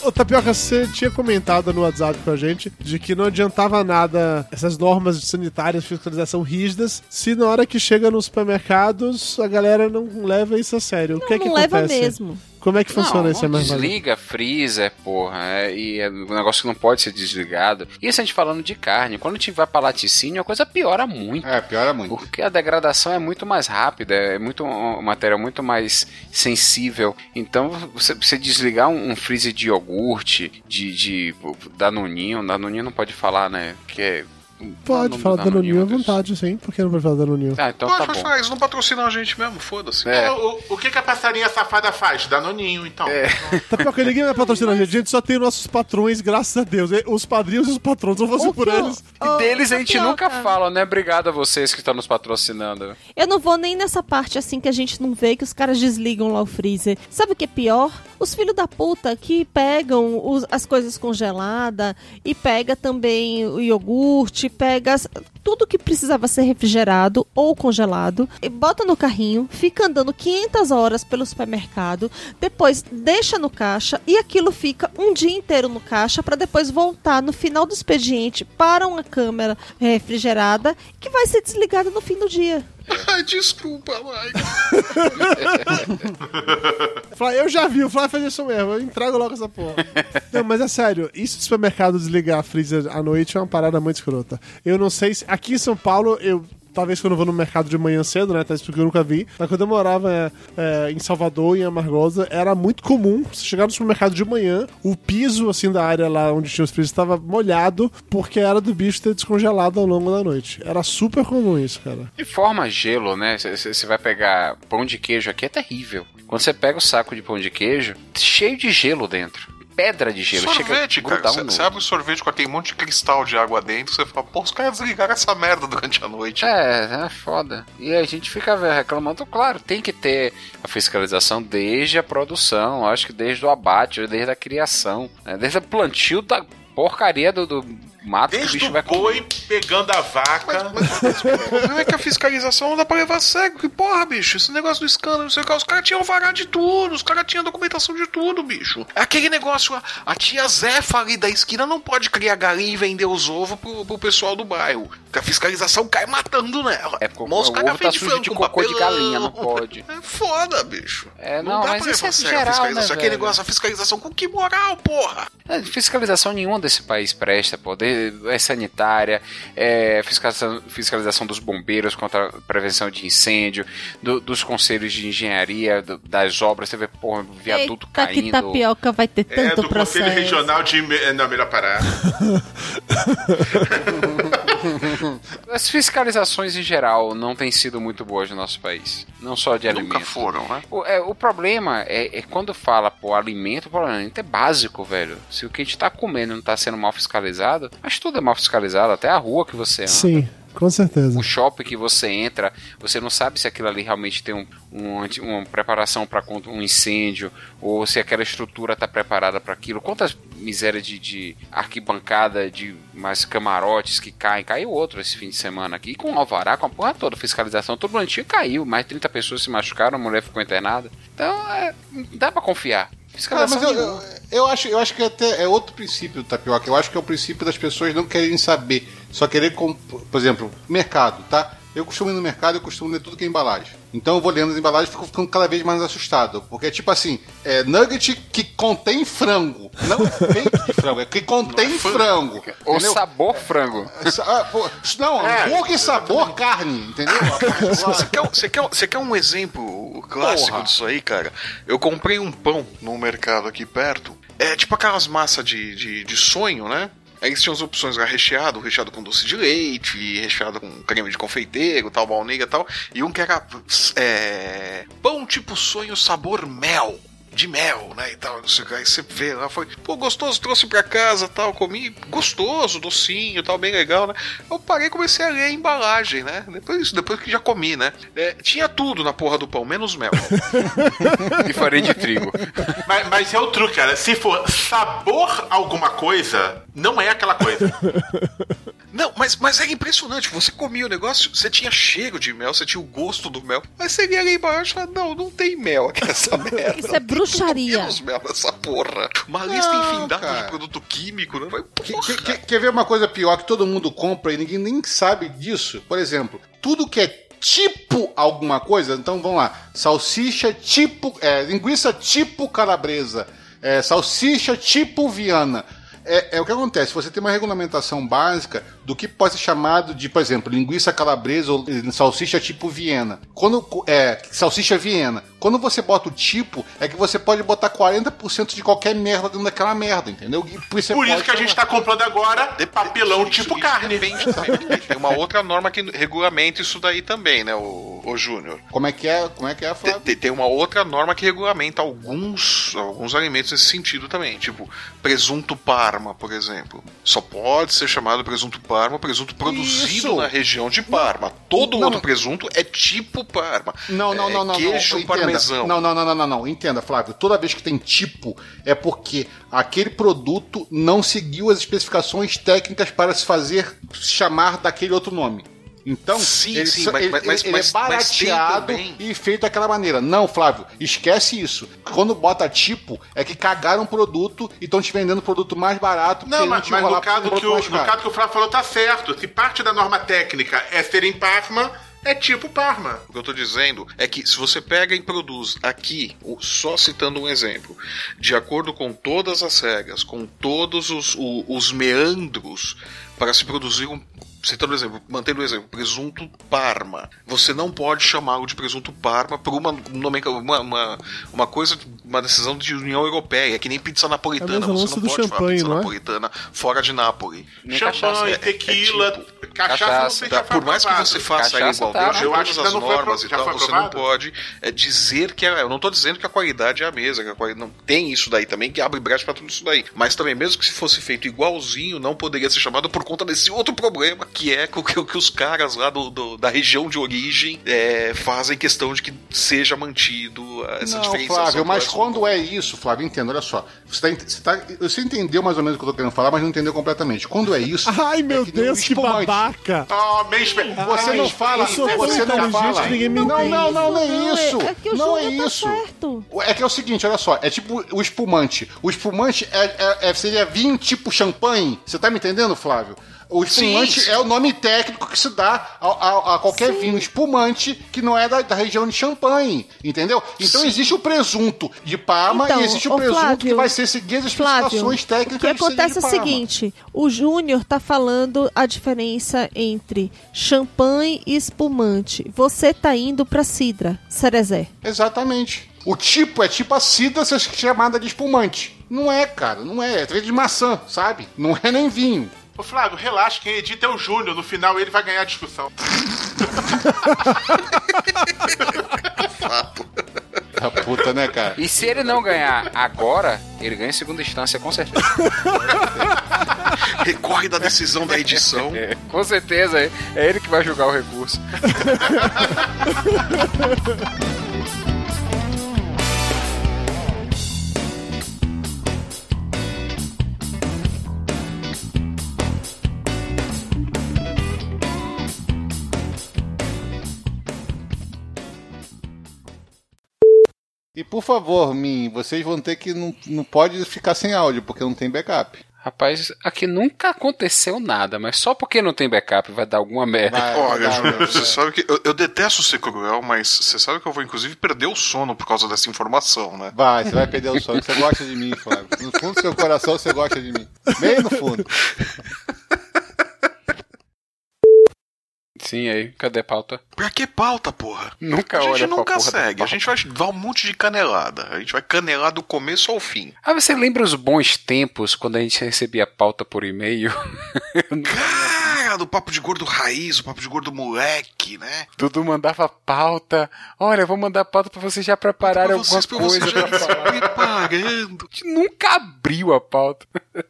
Ô, Tapioca, você tinha comentado no WhatsApp com a gente de que não adiantava nada essas normas sanitárias, fiscalização rígidas, se na hora que chega nos supermercados a galera não leva isso a sério. o que é que não leva acontece? mesmo. Como é que funciona não, armazém? desliga, freezer, porra. É, e é um negócio que não pode ser desligado. Isso a gente falando de carne. Quando a gente vai pra laticínio, a coisa piora muito. É, piora muito. Porque a degradação é muito mais rápida, é muito um material muito mais sensível. Então, você, você desligar um, um freezer de iogurte, de, de danoninho, danoninho não pode falar, né? Que é, Pode falar do Danoninho à vontade, sim. Por que não pode falar Danoninho? Ah, então Pode, tá falar, eles não patrocinam a gente mesmo, foda-se. É. O, o que, que a passarinha safada faz? Danoninho, então. Tapioca, ninguém vai patrocinar a gente. A gente só tem nossos patrões, graças a Deus. Os padrinhos e os patrões. Não fosse por eles. E deles a gente nunca fala, né? Obrigado a vocês que estão nos patrocinando. Eu não vou nem nessa parte assim que a gente não vê que os caras desligam lá o freezer. Sabe o que é pior? Os filhos da puta que pegam os- as coisas congeladas e pega também o iogurte, pega tudo que precisava ser refrigerado ou congelado, e bota no carrinho, fica andando 500 horas pelo supermercado, depois deixa no caixa e aquilo fica um dia inteiro no caixa para depois voltar no final do expediente para uma câmera refrigerada que vai ser desligada no fim do dia. Ai, desculpa, Mike. Eu já vi, o Flávio faz isso mesmo. Eu entrego logo essa porra. não, mas é sério. Isso de supermercado desligar a freezer à noite é uma parada muito escrota. Eu não sei se... Aqui em São Paulo, eu... Talvez quando eu vou no mercado de manhã cedo, né? Tá isso porque eu nunca vi. Mas quando eu morava é, em Salvador, em Amargosa, era muito comum você chegar no supermercado de manhã, o piso, assim, da área lá onde tinha os freezers estava molhado porque era do bicho ter descongelado ao longo da noite. Era super comum isso, cara. E forma gelo, né? Você vai pegar pão de queijo aqui, é terrível. Quando você pega o saco de pão de queijo, cheio de gelo dentro. Pedra de gelo. sorvete, chega cara. Você um abre o sorvete com aquele monte de cristal de água dentro, você fala, pô, os caras desligaram essa merda durante a noite. É, é foda. E a gente fica reclamando, claro, tem que ter a fiscalização desde a produção, acho que desde o abate, desde a criação, né? desde o plantio da porcaria do, do mato que o Desde bicho o vai boi comer. pegando a vaca. O problema é que a fiscalização não dá pra levar a cego. Que porra, bicho, esse negócio do escândalo, não sei o que, os caras tinham varado de tudo, os caras tinham documentação de tudo, bicho. Aquele negócio, a, a tia Zefa ali da esquina não pode criar galinha e vender os ovos pro, pro pessoal do bairro. Porque a fiscalização cai matando nela. É porque os o caras tá fez sujo de cocô de galinha, não pode. É foda, bicho. É, Não, não, dá mas pra isso levar é a sério a geral, né, fiscalização. Aquele velho? negócio, a fiscalização com que moral, porra? É, fiscalização nenhuma desse país presta, pô. De- É sanitária, é fiscalização, fiscalização dos bombeiros contra a prevenção de incêndio, do- dos conselhos de engenharia, do- das obras. Você vê, porra, viaduto Eita, que caindo. tapioca vai ter É, tanto do processo. Conselho Regional de. Não, melhor parar. As fiscalizações em geral não têm sido muito boas no nosso país. Não só de Nunca alimentos. foram, né? O, é, o problema é, é quando fala, pô, alimento, o problema é básico, velho. Se o que a gente tá comendo não tá sendo mal fiscalizado, mas tudo é mal fiscalizado, até a rua que você anda. Sim, com certeza. O shopping que você entra, você não sabe se aquilo ali realmente tem um, um uma preparação para um incêndio ou se aquela estrutura está preparada para aquilo. Quantas misérias de, de arquibancada, de mais camarotes que caem. Caiu outro esse fim de semana aqui, com alvará, com a porra toda, fiscalização, todo antigo caiu. Mais de 30 pessoas se machucaram, a mulher ficou internada. Então, é, dá para confiar. Ah, Fiscalização mas eu, eu, eu acho, eu acho que até é outro princípio do tapioca. Eu acho que é o princípio das pessoas não quererem saber, só querer, por exemplo, mercado, tá? Eu costumo ir no mercado, eu costumo ler tudo que é embalagem. Então eu vou lendo as embalagens e fico ficando cada vez mais assustado. Porque é tipo assim, é nugget que contém frango. Não é feito de frango, é que contém frango. Ou entendeu? sabor frango. Ah, pô, Não, É, hambúrguer sabor carne, entendeu? Você quer, você, quer, você quer um exemplo clássico Porra. disso aí, cara? Eu comprei um pão no mercado aqui perto. É tipo aquelas massas de, de, de sonho, né? Aí eles tinham as opções, era recheado, recheado com doce de leite, recheado com creme de confeiteiro, tal, baunilha e tal. E um que era é, pão tipo sonho sabor mel. De mel, né, e tal, não sei o que. Aí você vê lá, foi, pô, gostoso, trouxe pra casa, tal, comi, gostoso, docinho, tal, bem legal, né. Eu parei e comecei a ler a embalagem, né, depois, depois que já comi, né. É, tinha tudo na porra do pão, menos mel. E farinha de trigo. Mas, mas é o truque, cara. Se for sabor alguma coisa, não é aquela coisa. Não, mas, mas era impressionante. Você comia o negócio, você tinha cheiro de mel, você tinha o gosto do mel. Mas você ia lá embaixo e falava, não, não tem mel aqui nessa merda. Isso é bruxaria. Menos mel nessa porra. Uma lista Não, infindável cara. de produto químico, né? Vai, Que- que- que- quer ver uma coisa pior que todo mundo compra e ninguém nem sabe disso? Por exemplo, tudo que é tipo alguma coisa, então vamos lá, salsicha tipo, é, linguiça tipo calabresa, é, salsicha tipo viana. É, é o que acontece, você tem uma regulamentação básica do que pode ser chamado de, por exemplo, linguiça calabresa ou salsicha tipo Viena. Quando é salsicha Viena, quando você bota o tipo, é que você pode botar 40% de qualquer merda dentro daquela merda, entendeu? E por isso, Por isso que a gente chamar. tá comprando agora papelão tipo carne. Depende Tem uma outra norma que regulamenta isso daí também, né, o, o Júnior? Como é que é? Como é que é, Tem, Flávio? tem- tem uma outra norma que regulamenta alguns, alguns alimentos nesse sentido também. Tipo, presunto Parma, por exemplo. Só pode ser chamado presunto Parma presunto produzido Isso. na região de Parma. Todo Não, outro não. presunto é tipo Parma. Não, não, É não, não. Queijo não. Parmesão. Não, não, não, não, não, não. Entenda, Flávio. Toda vez que tem tipo, é porque aquele produto não seguiu as especificações técnicas para se fazer chamar daquele outro nome. Então, Sim, ele, sim, ele- mas- mas- ele mas é barateado e feito daquela maneira. Não, Flávio, esquece isso. Quando bota tipo, é que cagaram o produto e estão te vendendo produto mais barato. Não, mas, mas no, caso que o, no caso que o Flávio falou, tá certo. Se parte da norma técnica é ser em Parma, é tipo Parma. O que eu tô dizendo é que se você pega e produz aqui, só citando um exemplo, de acordo com todas as regras, com todos os, o- os meandros para se produzir um. Citando o exemplo, mantendo o exemplo, presunto Parma. Você não pode chamá-lo de presunto Parma por uma, uma, uma, uma coisa, uma decisão de União Europeia, que nem pizza napolitana. É Você não do pode falar champanhe, pizza não é? napolitana fora de Nápoles. Nem Champanhe, cachaça. é- é tequila, tipo- cachaça, cachaça, não sei se Tá, por mais que você faça aí igual tá. dentro de Eu acho todas que ainda as normas e tal, você não pode é, dizer que é, eu não tô dizendo que a qualidade é a mesma, que a qualidade, não tem isso daí também que abre brecha pra tudo isso daí. Mas também mesmo que se fosse feito igualzinho, não poderia ser chamado por conta desse outro problema, que é que, o que- que os caras lá do, do- da região de origem é, fazem questão de que seja mantido essa Não, diferenciação. Flávio, mas quando é isso, Flávio, entenda, olha só. Você, tá, você, tá- você entendeu mais ou menos o que eu tô querendo falar, mas não entendeu completamente. Quando é isso. Ai, meu é que Deus, que babaca! Oh, meio espe- Você Ai, não fala, eu sou tão você não fala. ninguém me não, não, não, não é Não, isso. É, é que o não é Júnior isso. tá certo. É que é o seguinte, olha só, é tipo o espumante. O espumante é, é- é- seria vinho tipo champanhe. Você tá me entendendo, Flávio? O espumante Sim, sim. é o nome técnico que se dá a, a- a qualquer vinho espumante que não é da, da região de champanhe, entendeu? Então existe o presunto de Parma Então, e existe o presunto Flávio, que vai ser seguir as especificações técnicas o que acontece é o seguinte: o Júnior tá falando a diferença entre champanhe e espumante. Você tá indo pra cidra, cerezé. Exatamente. O tipo é tipo a cidra ser chamada de espumante. Não é, cara, não é. É de maçã, sabe? Não é nem vinho. Ô Flávio, relaxa, quem edita é o Júnior. No final ele vai ganhar a discussão. A puta, né, cara? E se ele não ganhar agora, ele ganha em segunda instância, com certeza. Recorre da decisão da edição. É, com certeza, é, é ele que vai julgar o recurso. E por favor, mim, vocês vão ter que não, não pode ficar sem áudio, porque não tem backup. Rapaz, aqui nunca aconteceu nada, mas só porque não tem backup vai dar alguma merda. Olha, Júnior, você sabe que eu, eu detesto ser cruel, mas você sabe que eu vou inclusive perder o sono por causa dessa informação, né? Vai, você vai perder o sono. Você gosta de mim, Flávio. No fundo do seu coração, você gosta de mim. Bem no fundo. Sim, aí, cadê a pauta? Pra que pauta, porra? Nunca a gente olha nunca segue, a gente vai dar um monte de canelada. A gente vai canelar do começo ao fim. Ah, você lembra os bons tempos quando a gente recebia pauta por e-mail? Cara, do papo de gordo raiz, o papo de gordo moleque, né? Dudu mandava pauta. Olha, eu vou mandar pauta pra vocês já prepararem Pra alguma vocês, pra coisa vocês já pra se falar. preparando. A gente nunca abriu a pauta.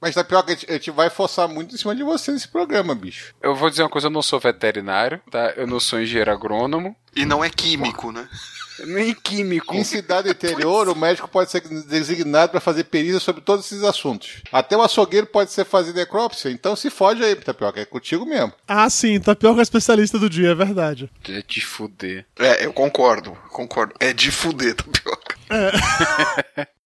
Mas tá pior que a gente, a gente vai forçar muito em cima de você nesse programa, bicho. Eu vou dizer uma coisa, eu não sou veterinário, tá? Eu não sou engenheiro agrônomo, E não é químico, né? nem químico. Em cidade interior, o médico pode ser designado para fazer perícia sobre todos esses assuntos. Até o açougueiro pode ser fazer necrópsia. Então se foge aí, Tapioca. É contigo mesmo. Ah, sim, tá pior que a especialista do dia, é verdade. É de fuder. É, eu concordo, concordo. É de fuder, tapioca.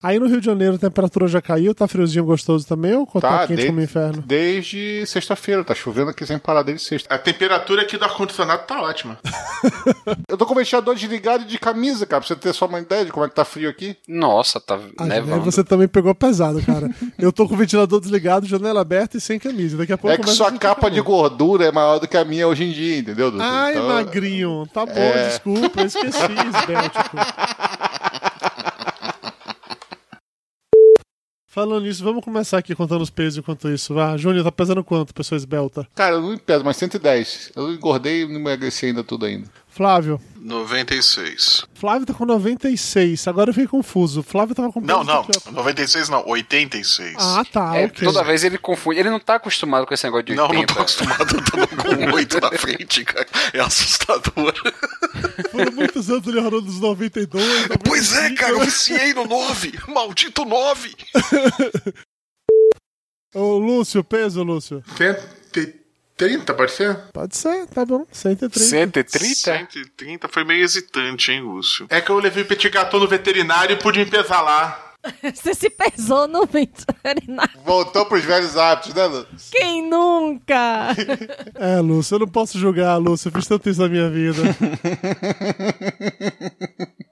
Aí no Rio de Janeiro a temperatura já caiu, tá friozinho gostoso também ou tá, Tá, quente desde- como inferno? Desde sexta-feira. Tá chovendo aqui sem parar desde sexta. A temperatura aqui do ar-condicionado tá ótima. Eu tô com o ventilador desligado e de camisa, cara, pra você ter só uma ideia de como é que tá frio aqui. Nossa, tá Ah, nevando. você também pegou pesado, cara. Eu tô com o ventilador desligado, janela aberta e sem camisa. Daqui a pouco É que sua capa calor. de gordura é maior do que a minha hoje em dia, entendeu, Dudu? Ai, Então, magrinho. Tá bom, É. desculpa, eu esqueci, esbéltico. Falando nisso, vamos começar aqui contando os pesos enquanto isso. Vá, Júnior, tá pesando quanto, pessoa esbelta? Cara, eu não peso, mas 110. Eu engordei e não emagreci ainda tudo ainda. Flávio. 96. Flávio tá com 96. Agora eu fiquei confuso. Flávio tava com Não, não. tapioca. 96 não, 86. Ah, tá, É, ok. toda vez ele confunde. Ele não tá acostumado com esse negócio de Não, 80. não tô acostumado, eu tô com 8 na frente, cara. É assustador. Foram muitos anos ele rodando dos 92. 95. Pois é, cara, eu viciei no 9. Maldito 9. Ô, Lúcio, peso, Lúcio. 130, pode ser? Pode ser, tá bom. 130. 130? 130 foi meio hesitante, hein, Lúcio? É que eu levei o petit gâteau no veterinário e pude me pesar lá. Você se pesou no veterinário. Voltou pros velhos hábitos, né, Lu? Quem nunca? É, Lúcio, eu não posso julgar, Lúcio. Eu fiz tanto isso na minha vida.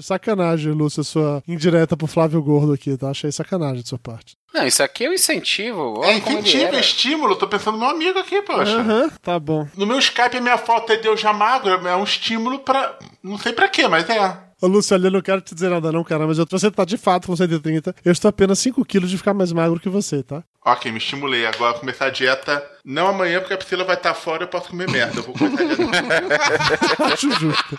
Sacanagem, Lúcio, sua indireta pro Flávio Gordo aqui, tá? Achei sacanagem de sua parte. Não, isso aqui é um incentivo. É Olha ele incentivo, é estímulo. Tô pensando no meu amigo aqui, poxa. Aham, tá bom. No meu Skype, a minha foto é Deus já magro. É um estímulo pra. Não sei pra quê, mas é. Ô, Lúcio, ali eu não quero te dizer nada não, cara, mas eu, você tá de fato com 130. Eu estou apenas 5 quilos de ficar mais magro que você, tá? Ok, me estimulei. Agora vou começar a dieta. Não amanhã, porque a Priscila vai estar fora e eu posso comer merda. Eu vou começar a dieta. Acho justo.